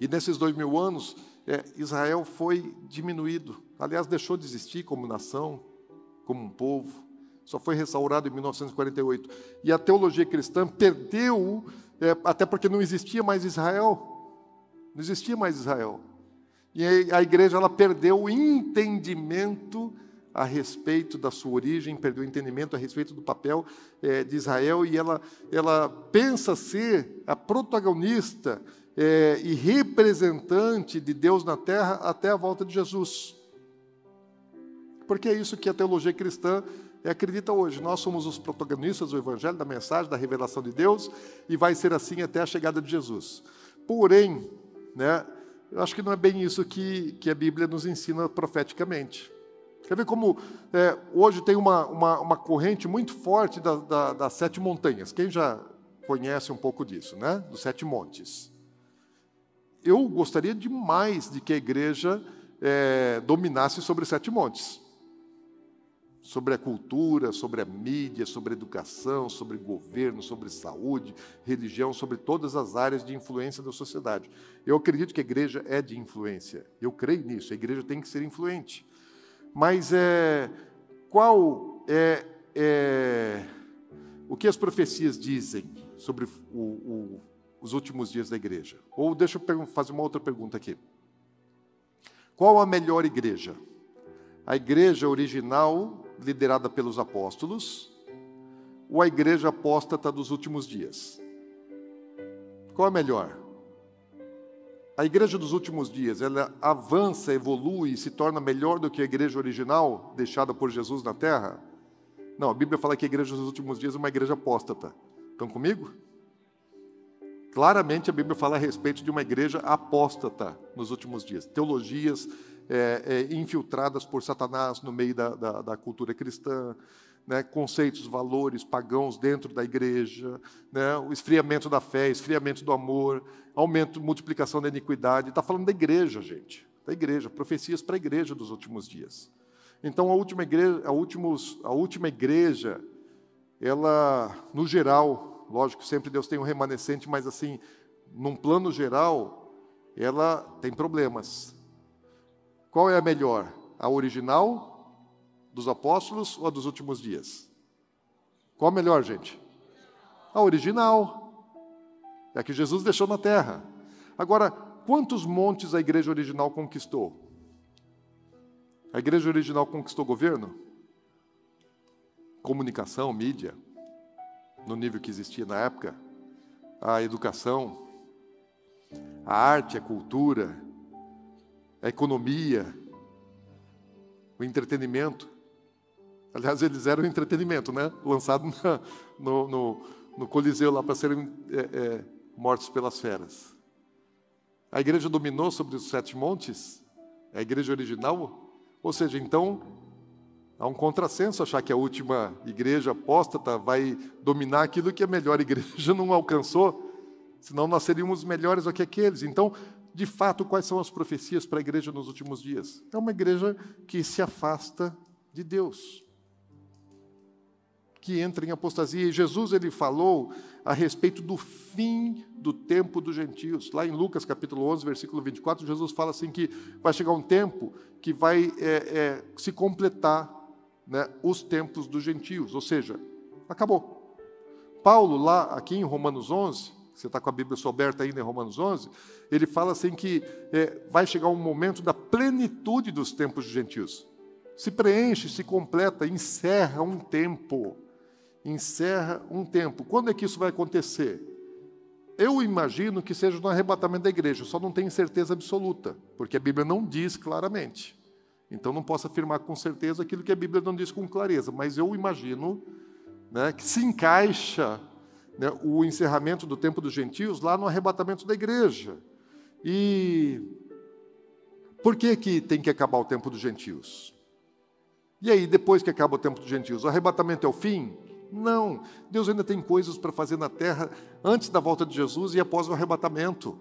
Speaker 1: E nesses dois mil anos, é, Israel foi diminuído. Aliás, deixou de existir como nação, como um povo. Só foi restaurado em 1948. E a teologia cristã perdeu, é, até porque não existia mais Israel. Não existia mais Israel. E a igreja ela perdeu o entendimento a respeito da sua origem, perdeu o entendimento a respeito do papel é, de Israel e ela, ela pensa ser a protagonista é, e representante de Deus na terra até a volta de Jesus. Porque é isso que a teologia cristã acredita hoje. Nós somos os protagonistas do Evangelho, da mensagem, da revelação de Deus, e vai ser assim até a chegada de Jesus. Porém, né, eu acho que não é bem isso que, que a Bíblia nos ensina profeticamente. Quer ver como é, hoje tem uma, uma, uma, corrente muito forte da, da, das sete montanhas? Quem já conhece um pouco disso, né? Dos sete montes. Eu gostaria demais de que a igreja é, dominasse sobre sete montes. Sobre a cultura, sobre a mídia, sobre a educação, sobre governo, sobre saúde, religião, sobre todas as áreas de influência da sociedade. Eu acredito que a igreja é de influência. Eu creio nisso. A igreja tem que ser influente. Mas é, qual é, é o que as profecias dizem sobre o, o, os últimos dias da igreja? Ou deixa eu fazer uma outra pergunta aqui. Qual a melhor igreja? A igreja original, liderada pelos apóstolos, ou a igreja apóstata dos últimos dias? Qual é melhor? A igreja dos últimos dias, ela avança, evolui, se torna melhor do que a igreja original deixada por Jesus na terra? Não, a Bíblia fala que a igreja dos últimos dias é uma igreja apóstata. Estão comigo? Claramente a Bíblia fala a respeito de uma igreja apóstata nos últimos dias. Teologias é, é, infiltradas por Satanás no meio da, da, da cultura cristã, né, conceitos, valores pagãos dentro da igreja, né, o esfriamento da fé, esfriamento do amor, aumento, multiplicação da iniquidade. Está falando da igreja, gente, da igreja, profecias para a igreja dos últimos dias. Então, a última igreja, a, últimos, a última igreja, ela, no geral, Lógico, sempre Deus tem um remanescente, mas assim, num plano geral, ela tem problemas. Qual é a melhor? A original dos apóstolos ou a dos últimos dias? Qual a melhor, gente? A original. É a que Jesus deixou na terra. Agora, quantos montes a igreja original conquistou? A igreja original conquistou governo? Comunicação, mídia? no nível que existia na época, a educação, a arte, a cultura, a economia, o entretenimento. Aliás, eles eram entretenimento, né? Lançado na, no, no, no, Coliseu lá para serem é, é, mortos pelas feras. A igreja dominou sobre os sete montes? É a igreja original? Ou seja, então, Há um contrassenso achar que a última igreja apóstata vai dominar aquilo que a melhor igreja não alcançou, senão nós seríamos melhores do que aqueles. Então, de fato, quais são as profecias para a igreja nos últimos dias? É uma igreja que se afasta de Deus, que entra em apostasia. E Jesus ele falou a respeito do fim do tempo dos gentios. Lá em Lucas capítulo 11, versículo 24, Jesus fala assim que vai chegar um tempo que vai é, é, se completar né, os tempos dos gentios, ou seja, acabou. Paulo, lá aqui em Romanos 11, você está com a Bíblia aberta ainda em Romanos 11, ele fala assim que é, vai chegar um momento da plenitude dos tempos dos gentios. Se preenche, se completa, encerra um tempo. Encerra um tempo. Quando é que isso vai acontecer? Eu imagino que seja no arrebatamento da igreja, só não tenho certeza absoluta, porque a Bíblia não diz claramente. Então não posso afirmar com certeza aquilo que a Bíblia não diz com clareza, mas eu imagino né, que se encaixa né, o encerramento do tempo dos gentios lá no arrebatamento da igreja. E por que, que tem que acabar o tempo dos gentios? E aí, depois que acaba o tempo dos gentios, o arrebatamento é o fim? Não. Deus ainda tem coisas para fazer na terra antes da volta de Jesus e após o arrebatamento.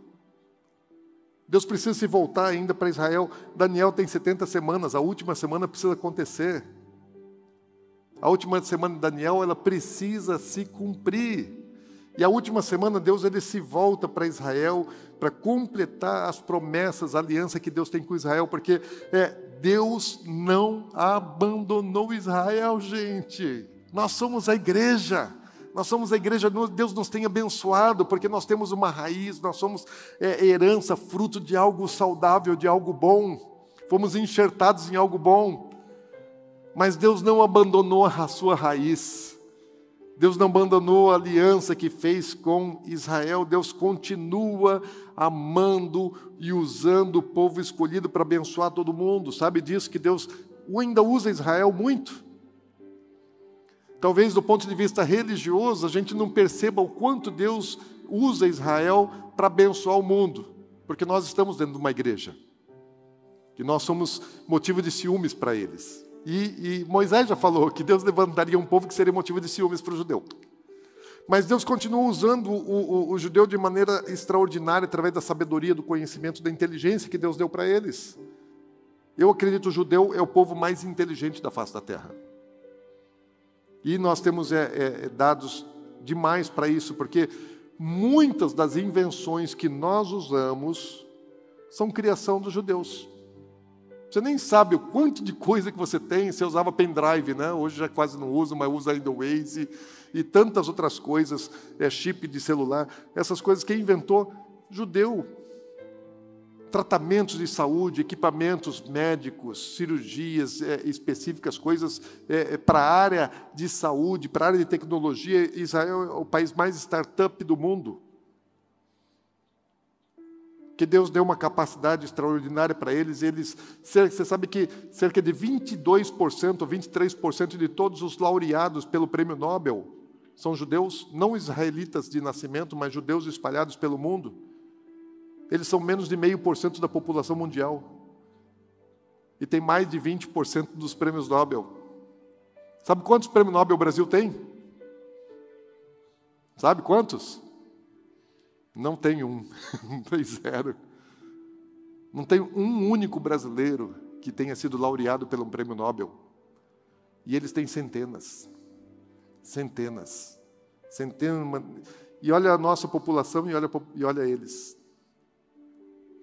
Speaker 1: Deus precisa se voltar ainda para Israel. Daniel tem 70 semanas, a última semana precisa acontecer. A última semana de Daniel, ela precisa se cumprir. E a última semana, Deus ele se volta para Israel para completar as promessas, a aliança que Deus tem com Israel, porque é, Deus não abandonou Israel, gente. Nós somos a igreja. Nós somos a igreja, Deus nos tem abençoado, porque nós temos uma raiz, nós somos é, herança, fruto de algo saudável, de algo bom. Fomos enxertados em algo bom. Mas Deus não abandonou a sua raiz. Deus não abandonou a aliança que fez com Israel. Deus continua amando e usando o povo escolhido para abençoar todo mundo. Sabe disso que Deus ainda usa Israel muito? Talvez do ponto de vista religioso, a gente não perceba o quanto Deus usa Israel para abençoar o mundo, porque nós estamos dentro de uma igreja, que nós somos motivo de ciúmes para eles. E, e, Moisés já falou que Deus levantaria um povo que seria motivo de ciúmes para o judeu. Mas Deus continua usando o, o, o judeu de maneira extraordinária, através da sabedoria, do conhecimento, da inteligência que Deus deu para eles. Eu acredito que o judeu é o povo mais inteligente da face da terra. E nós temos é, é, dados demais para isso, porque muitas das invenções que nós usamos são criação dos judeus. Você nem sabe o quanto de coisa que você tem. Você usava pendrive, né? Hoje já quase não usa, mas usa ainda o Waze e tantas outras coisas, é chip de celular. Essas coisas quem inventou judeu tratamentos de saúde, equipamentos médicos, cirurgias é, específicas, coisas é, é para a área de saúde, para a área de tecnologia. Israel é o país mais startup do mundo. Que Deus deu uma capacidade extraordinária para eles. Eles, você sabe que cerca de 22% ou 23% de todos os laureados pelo Prêmio Nobel são judeus, não israelitas de nascimento, mas judeus espalhados pelo mundo. Eles são menos de meio por cento da população mundial. E tem mais de 20% dos prêmios Nobel. Sabe quantos prêmios Nobel o Brasil tem? Sabe quantos? Não tem um, não tem zero. Não tem um único brasileiro que tenha sido laureado pelo prêmio Nobel. E eles têm centenas. Centenas. Centenas. E olha a nossa população e olha, e olha eles.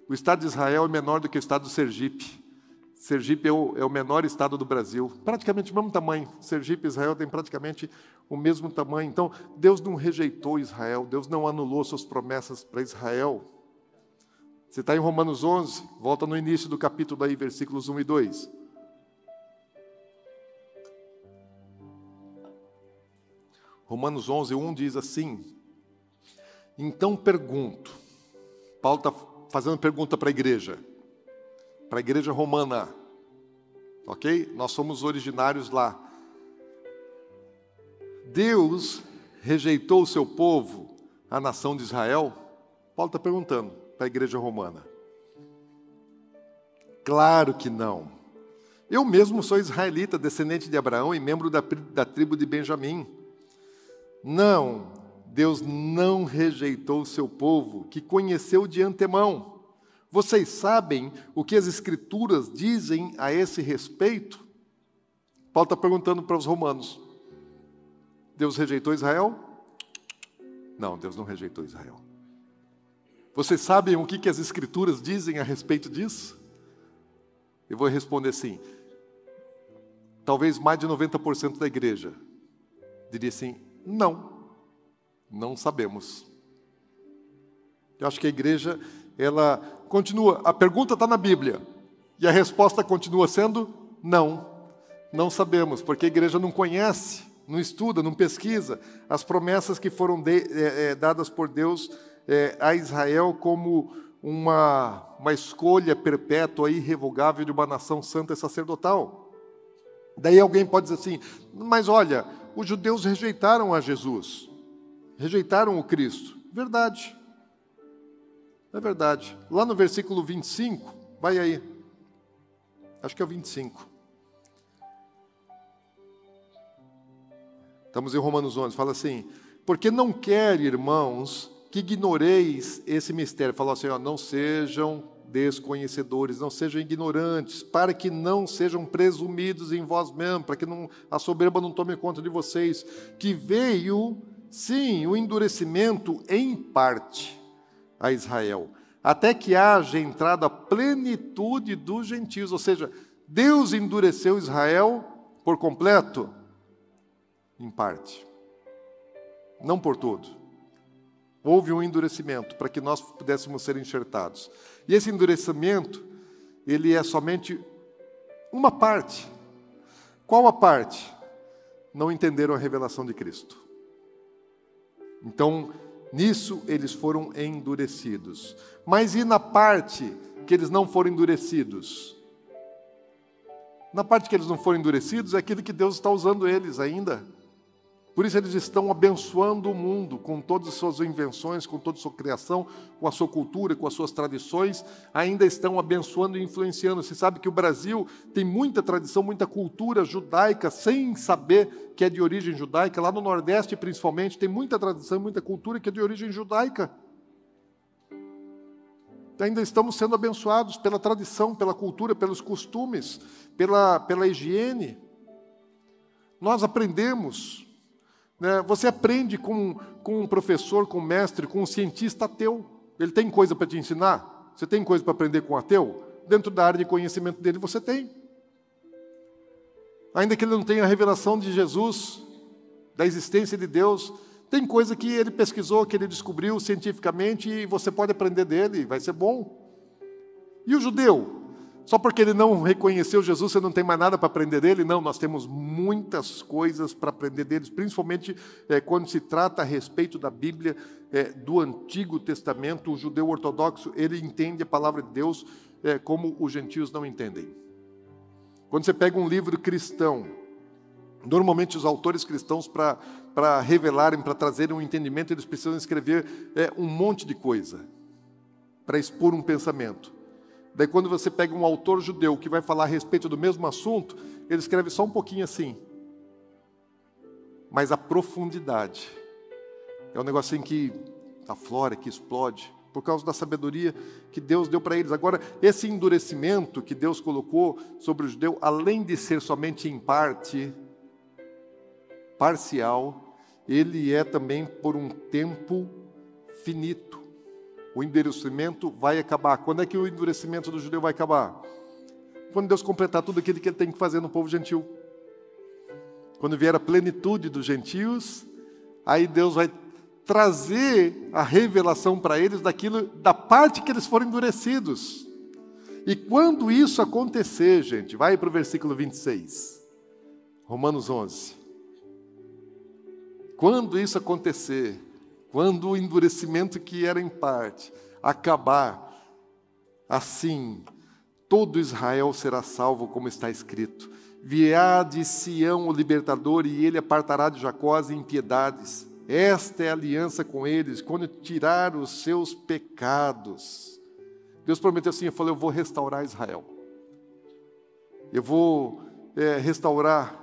Speaker 1: O Estado de Israel é menor do que o Estado do Sergipe. Sergipe é o, é o, menor estado do Brasil, praticamente o mesmo tamanho. Sergipe e Israel têm praticamente o mesmo tamanho. Então, Deus não rejeitou Israel, Deus não anulou suas promessas para Israel. Você está em Romanos 11, volta no início do capítulo aí, versículos 1 e 2. Romanos 11, 1 diz assim: Então pergunto, Paulo está fazendo pergunta para a igreja, para a igreja romana, ok? Nós somos originários lá. Deus rejeitou o seu povo, a nação de Israel? Paulo está perguntando para a igreja romana. Claro que não. Eu mesmo sou israelita, descendente de Abraão e membro da, da tribo de Benjamim. Não, Deus não rejeitou o seu povo, que conheceu de antemão. Vocês sabem o que as Escrituras dizem a esse respeito? Paulo está perguntando para os romanos: Deus rejeitou Israel? Não, Deus não rejeitou Israel. Vocês sabem o que, que as Escrituras dizem a respeito disso? Eu vou responder assim: talvez mais de 90% da igreja diria assim: não, não sabemos. Eu acho que a igreja, ela continua, a pergunta está na Bíblia, e a resposta continua sendo não. Não sabemos, porque a igreja não conhece, não estuda, não pesquisa as promessas que foram de, é, é, dadas por Deus é, a Israel como uma, uma escolha perpétua irrevogável de uma nação santa e sacerdotal. Daí alguém pode dizer assim, mas olha, os judeus rejeitaram a Jesus, rejeitaram o Cristo. Verdade. É verdade. Lá no versículo 25, vai aí. Acho que é o 25. Estamos em Romanos 11, fala assim: Porque não quer, irmãos, que ignoreis esse mistério. Fala assim: ó, não sejam desconhecedores, não sejam ignorantes, para que não sejam presumidos em vós mesmos, para que não, a soberba não tome conta de vocês, que veio, sim, o endurecimento em parte a Israel, até que haja entrado a plenitude dos gentios, ou seja, Deus endureceu Israel por completo? Em parte, não por todo. Houve um endurecimento para que nós pudéssemos ser enxertados. E esse endurecimento, ele é somente uma parte. Qual a parte? Não entenderam a revelação de Cristo. Então, nisso eles foram endurecidos. Mas e na parte que eles não foram endurecidos? Na parte que eles não foram endurecidos é aquilo que Deus está usando eles ainda por isso eles estão abençoando o mundo com todas as suas invenções, com toda a sua criação, com a sua cultura, com as suas tradições, ainda estão abençoando e influenciando. Você sabe que o Brasil tem muita tradição, muita cultura judaica, sem saber que é de origem judaica. Lá no Nordeste, principalmente, tem muita tradição, muita cultura que é de origem judaica. Ainda estamos sendo abençoados pela tradição, pela cultura, pelos costumes, pela, pela higiene. Nós aprendemos? Você aprende com, com um professor, com um mestre, com um cientista ateu. Ele tem coisa para te ensinar? Você tem coisa para aprender com um ateu? Dentro da área de conhecimento dele você tem. Ainda que ele não tenha a revelação de Jesus, da existência de Deus, tem coisa que ele pesquisou, que ele descobriu cientificamente e você pode aprender dele, vai ser bom. E o judeu? Só porque ele não reconheceu Jesus, você não tem mais nada para aprender dele? Não, nós temos muitas coisas para aprender deles, principalmente é, quando se trata a respeito da Bíblia é, do Antigo Testamento. O judeu ortodoxo, ele entende a palavra de Deus é, como os gentios não entendem. Quando você pega um livro cristão, Normalmente, os autores cristãos, para revelarem, para trazerem um entendimento, eles precisam escrever um monte de coisa para expor um pensamento. Daí, quando você pega um autor judeu que vai falar a respeito do mesmo assunto, ele escreve só um pouquinho assim. Mas a profundidade é um negocinho que aflora, que explode, por causa da sabedoria que Deus deu para eles. Agora, esse endurecimento que Deus colocou sobre o judeu, além de ser somente em parte, parcial, ele é também por um tempo finito. O endurecimento vai acabar. Quando é que o endurecimento do judeu vai acabar? Quando Deus completar tudo aquilo que ele tem que fazer no povo gentil. Quando vier a plenitude dos gentios, aí Deus vai trazer a revelação para eles daquilo, da parte que eles foram endurecidos. E quando isso acontecer, gente, vai para o versículo 26, Romanos 11. Quando isso acontecer, quando o endurecimento que era em parte acabar, assim todo Israel será salvo, como está escrito. Virá de Sião o libertador, e ele apartará de Jacó as impiedades. Esta é a aliança com eles, quando tirar os seus pecados. Deus prometeu assim: eu falei, eu vou restaurar Israel. Eu vou é, restaurar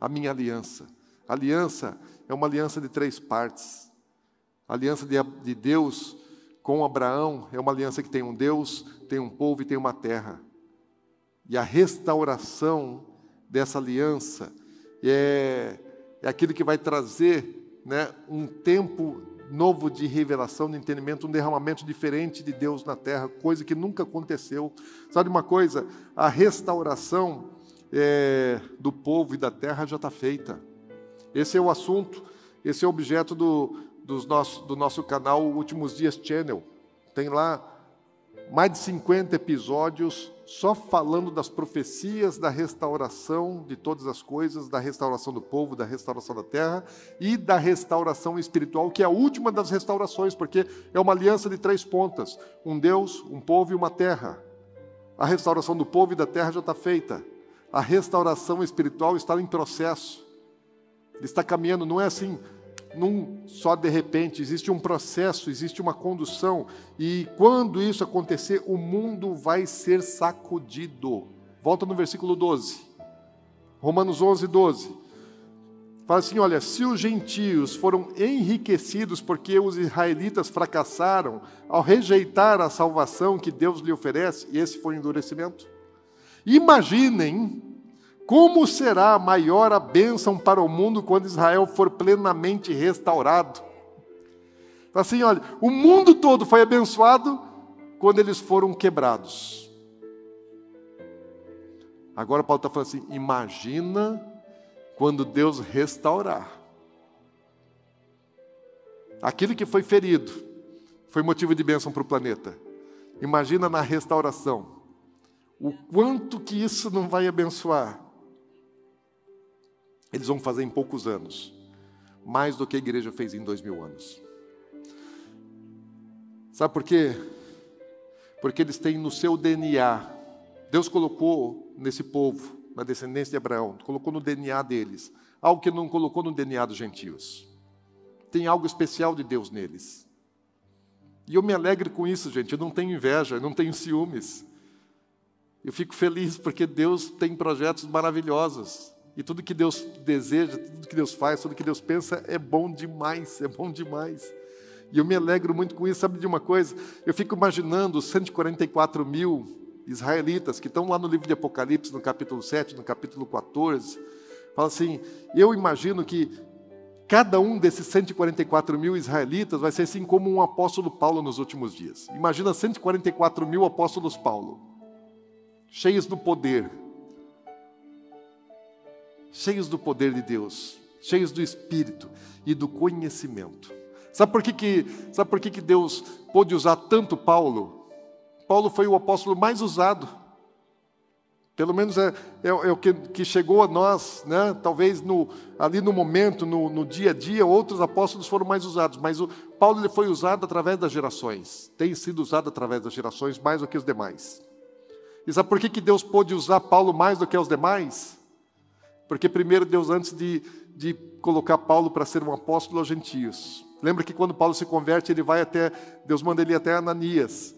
Speaker 1: a minha aliança. Aliança é uma aliança de três partes. A aliança de, de Deus com Abraão é uma aliança que tem um Deus, tem um povo e tem uma terra. E a restauração dessa aliança é, é aquilo que vai trazer né, um tempo novo de revelação, de entendimento, um derramamento diferente de Deus na terra, coisa que nunca aconteceu. Sabe uma coisa? A restauração é, do povo e da terra já está feita. Esse é o assunto, esse é o objeto do, nosso, do nosso canal Últimos Dias Channel. Tem lá mais de 50 episódios só falando das profecias da restauração de todas as coisas, da restauração do povo, da restauração da terra e da restauração espiritual, que é a última das restaurações, porque é uma aliança de três pontas: um Deus, um povo e uma terra. A restauração do povo e da terra já está feita. A restauração espiritual está em processo. Ele está caminhando, não é assim, num só de repente, existe um processo, existe uma condução, e quando isso acontecer, o mundo vai ser sacudido. Volta no versículo 12. Romanos 11, 12. Fala assim: olha, se os gentios foram enriquecidos porque os israelitas fracassaram ao rejeitar a salvação que Deus lhe oferece, e esse foi o endurecimento, imaginem como será maior a bênção para o mundo quando Israel for plenamente restaurado? Assim, olha, o mundo todo foi abençoado quando eles foram quebrados. Agora Paulo está falando assim: imagina quando Deus restaurar. Aquilo que foi ferido foi motivo de bênção para o planeta. Imagina na restauração. O quanto que isso não vai abençoar eles vão fazer em poucos anos, mais do que a igreja fez em dois mil anos. Sabe por quê? Porque eles têm no seu DNA, Deus colocou nesse povo, na descendência de Abraão, colocou no DNA deles, algo que não colocou no DNA dos gentios. Tem algo especial de Deus neles. E eu me alegro com isso, gente. Eu não tenho inveja, eu não tenho ciúmes. Eu fico feliz porque Deus tem projetos maravilhosos. E tudo que Deus deseja, tudo que Deus faz, tudo que Deus pensa é bom demais, é bom demais. E eu me alegro muito com isso. Sabe de uma coisa? Eu fico imaginando os 144 mil israelitas que estão lá no livro de Apocalipse, no capítulo 7, no capítulo 14. Fala assim: eu imagino que cada um desses 144 mil israelitas vai ser assim como um apóstolo Paulo nos últimos dias. Imagina 144 mil apóstolos Paulo, cheios do poder, cheios do poder de Deus, cheios do Espírito e do conhecimento. Sabe por que, que, sabe por que, que Deus pôde usar tanto Paulo? Paulo foi o apóstolo mais usado. Pelo menos é, é, é o que, que, chegou a nós, né? talvez no, ali no momento, no, no, dia a dia, outros apóstolos foram mais usados, mas o Paulo ele foi usado através das gerações, tem sido usado através das gerações mais do que os demais. E sabe por que, que Deus pôde usar Paulo mais do que os demais? Porque primeiro Deus, antes de, de colocar Paulo para ser um apóstolo aos gentios, lembra que quando Paulo se converte, ele vai até, Deus manda ele até Ananias.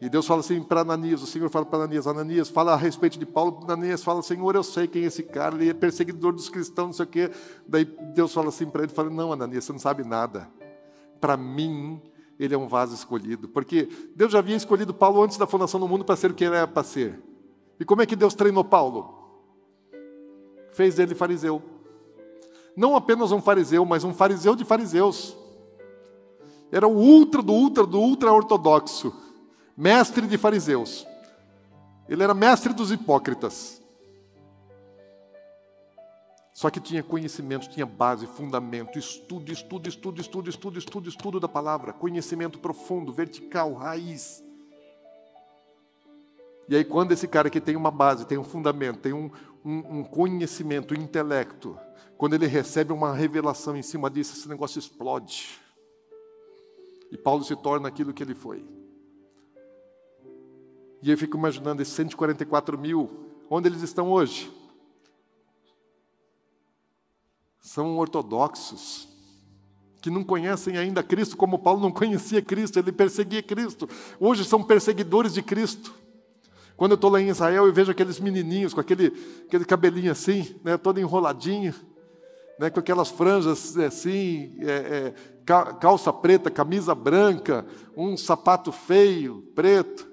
Speaker 1: E Deus fala assim para Ananias, o Senhor fala para Ananias, Ananias fala a respeito de Paulo, Ananias fala, Senhor, eu sei quem é esse cara, ele é perseguidor dos cristãos, não sei o quê. Daí Deus fala assim para ele, fala, não, Ananias, você não sabe nada. Para mim, ele é um vaso escolhido, porque Deus já havia escolhido Paulo antes da fundação do mundo para ser o que ele era para ser. E como é que Deus treinou Paulo? Fez dele fariseu. Não apenas um fariseu, mas um fariseu de fariseus. Era o ultra do ultra do ultra ortodoxo mestre de fariseus. Ele era mestre dos hipócritas. Só que tinha conhecimento, tinha base, fundamento, estudo, estudo, estudo, estudo, estudo, estudo, estudo da palavra, conhecimento profundo, vertical, raiz. E aí, quando esse cara que tem uma base, tem um fundamento, tem um, um, um conhecimento, um intelecto, quando ele recebe uma revelação em cima disso, esse negócio explode. E Paulo se torna aquilo que ele foi. E eu fico imaginando esses 144 mil, onde eles estão hoje? São ortodoxos, que não conhecem ainda Cristo, como Paulo não conhecia Cristo, ele perseguia Cristo. Hoje são perseguidores de Cristo. Quando eu estou lá em Israel, eu vejo aqueles menininhos com aquele, aquele cabelinho assim, né, todo enroladinho, né, com aquelas franjas assim, é, é, calça preta, camisa branca, um sapato feio, preto.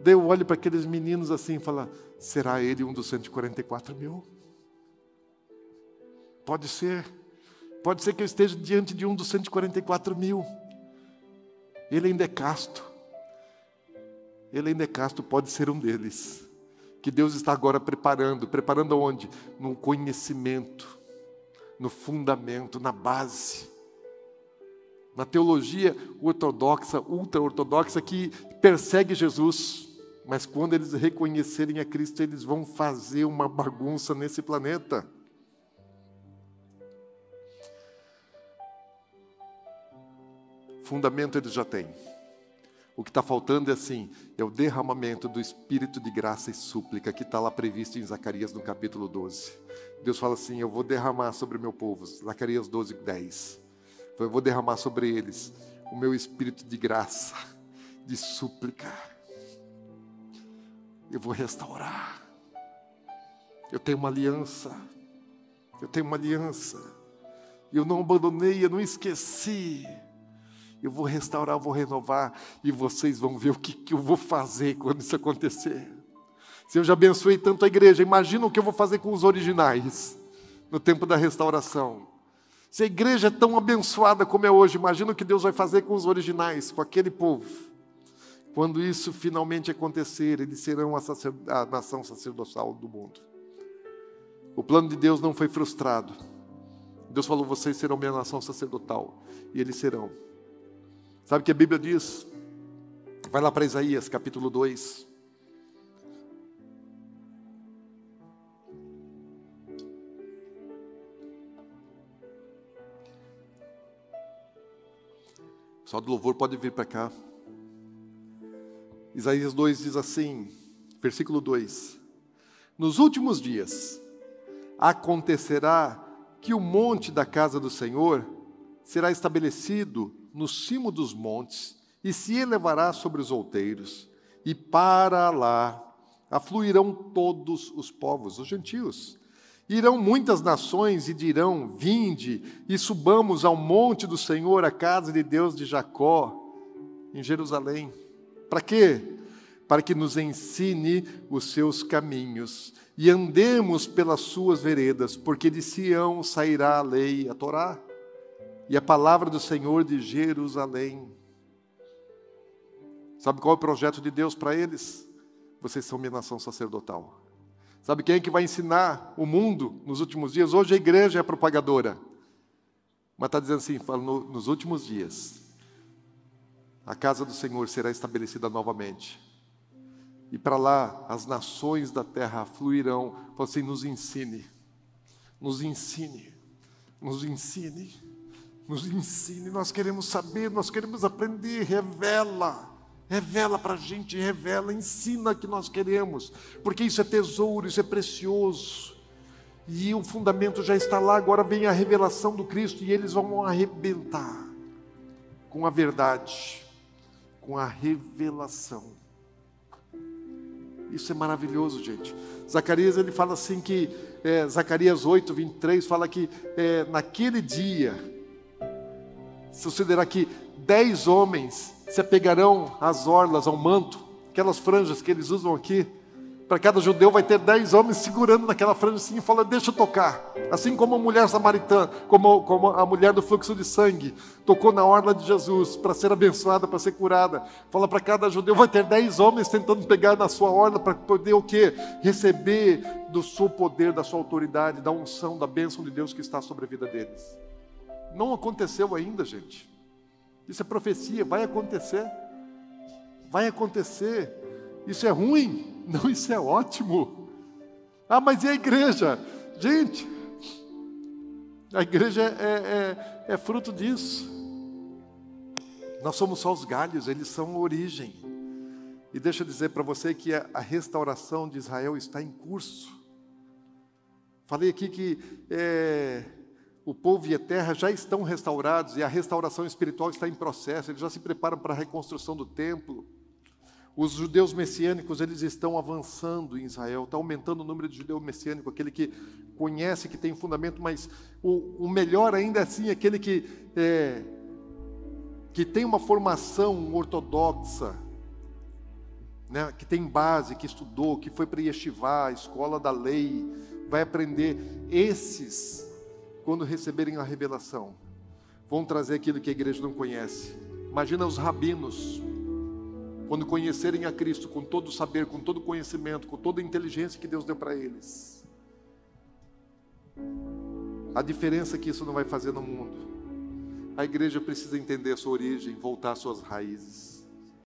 Speaker 1: Daí eu olho para aqueles meninos assim e falo: será ele um dos 144 mil? Pode ser. Pode ser que eu esteja diante de um dos 144 mil. Ele ainda é casto. Ele ainda é casto, pode ser um deles. Que Deus está agora preparando. Preparando onde? No conhecimento, no fundamento, na base na teologia ortodoxa, ultra-ortodoxa, que persegue Jesus. Mas quando eles reconhecerem a Cristo, eles vão fazer uma bagunça nesse planeta. Fundamento eles já têm. O que está faltando é assim: é o derramamento do Espírito de graça e súplica, que está lá previsto em Zacarias no capítulo 12. Deus fala assim: Eu vou derramar sobre o meu povo, Zacarias 12, 10. Eu vou derramar sobre eles o meu espírito de graça, de súplica eu vou restaurar. Eu tenho uma aliança. Eu tenho uma aliança. Eu não abandonei, eu não esqueci. Eu vou restaurar, eu vou renovar. E vocês vão ver o que, que eu vou fazer quando isso acontecer. Se eu já abençoei tanto a igreja, imagina o que eu vou fazer com os originais no tempo da restauração. Se a igreja é tão abençoada como é hoje, imagina o que Deus vai fazer com os originais, com aquele povo. Quando isso finalmente acontecer, eles serão a, a nação sacerdotal do mundo. O plano de Deus não foi frustrado. Deus falou: vocês serão minha nação sacerdotal. E eles serão. Sabe o que a Bíblia diz? Vai lá para Isaías, capítulo 2. Só do louvor pode vir para cá. Isaías 2 diz assim, versículo 2: Nos últimos dias acontecerá que o monte da casa do Senhor será estabelecido no cimo dos montes e se elevará sobre os outeiros, e para lá afluirão todos os povos, os gentios. Irão muitas nações e dirão: Vinde e subamos ao monte do Senhor, a casa de Deus de Jacó, em Jerusalém. Para quê? Para que nos ensine os seus caminhos e andemos pelas suas veredas, porque de Sião sairá a lei, a Torá, e a palavra do Senhor de Jerusalém. Sabe qual é o projeto de Deus para eles? Vocês são minha nação sacerdotal. Sabe quem é que vai ensinar o mundo nos últimos dias? Hoje a igreja é a propagadora. Mas está dizendo assim, fala, no, nos últimos dias, a casa do Senhor será estabelecida novamente. E para lá as nações da terra fluirão. Fala assim: nos ensine, nos ensine, nos ensine, nos ensine. Nós queremos saber, nós queremos aprender. Revela, Revela para a gente, revela, ensina que nós queremos, porque isso é tesouro, isso é precioso. E o fundamento já está lá, agora vem a revelação do Cristo e eles vão arrebentar com a verdade, com a revelação. Isso é maravilhoso, gente. Zacarias ele fala assim que é, Zacarias 8, 23 fala que é, naquele dia sucederá que dez homens se apegarão às orlas, ao manto, aquelas franjas que eles usam aqui. Para cada judeu vai ter dez homens segurando naquela franja assim e falando, deixa eu tocar. Assim como a mulher samaritana, como, como a mulher do fluxo de sangue, tocou na orla de Jesus para ser abençoada, para ser curada. Fala para cada judeu, vai ter dez homens tentando pegar na sua orla para poder o quê? Receber do seu poder, da sua autoridade, da unção, da bênção de Deus que está sobre a vida deles. Não aconteceu ainda, gente. Isso é profecia, vai acontecer. Vai acontecer. Isso é ruim? Não, isso é ótimo. Ah, mas e a igreja? Gente, a igreja é, é, é, é fruto disso. Nós somos só os galhos, eles são a origem. E deixa eu dizer para você que a, restauração de Israel está em curso. Falei aqui que é, o povo e a terra já estão restaurados e a restauração espiritual está em processo, eles já se preparam para a reconstrução do templo. Os judeus messiânicos, eles estão avançando em Israel, está aumentando o número de judeu messiânico, aquele que conhece, que tem fundamento, mas o, o melhor ainda assim, aquele que, é, que tem uma formação ortodoxa, né, que tem base, que estudou, que foi para Yeshivá, a escola da lei, vai aprender. Esses quando receberem a revelação, vão trazer aquilo que a igreja não conhece. Imagina os rabinos, quando conhecerem a Cristo com todo o saber, com todo o conhecimento, com toda a inteligência que Deus deu para eles. A diferença que isso não vai fazer no mundo. A igreja precisa entender a sua origem, voltar às suas raízes.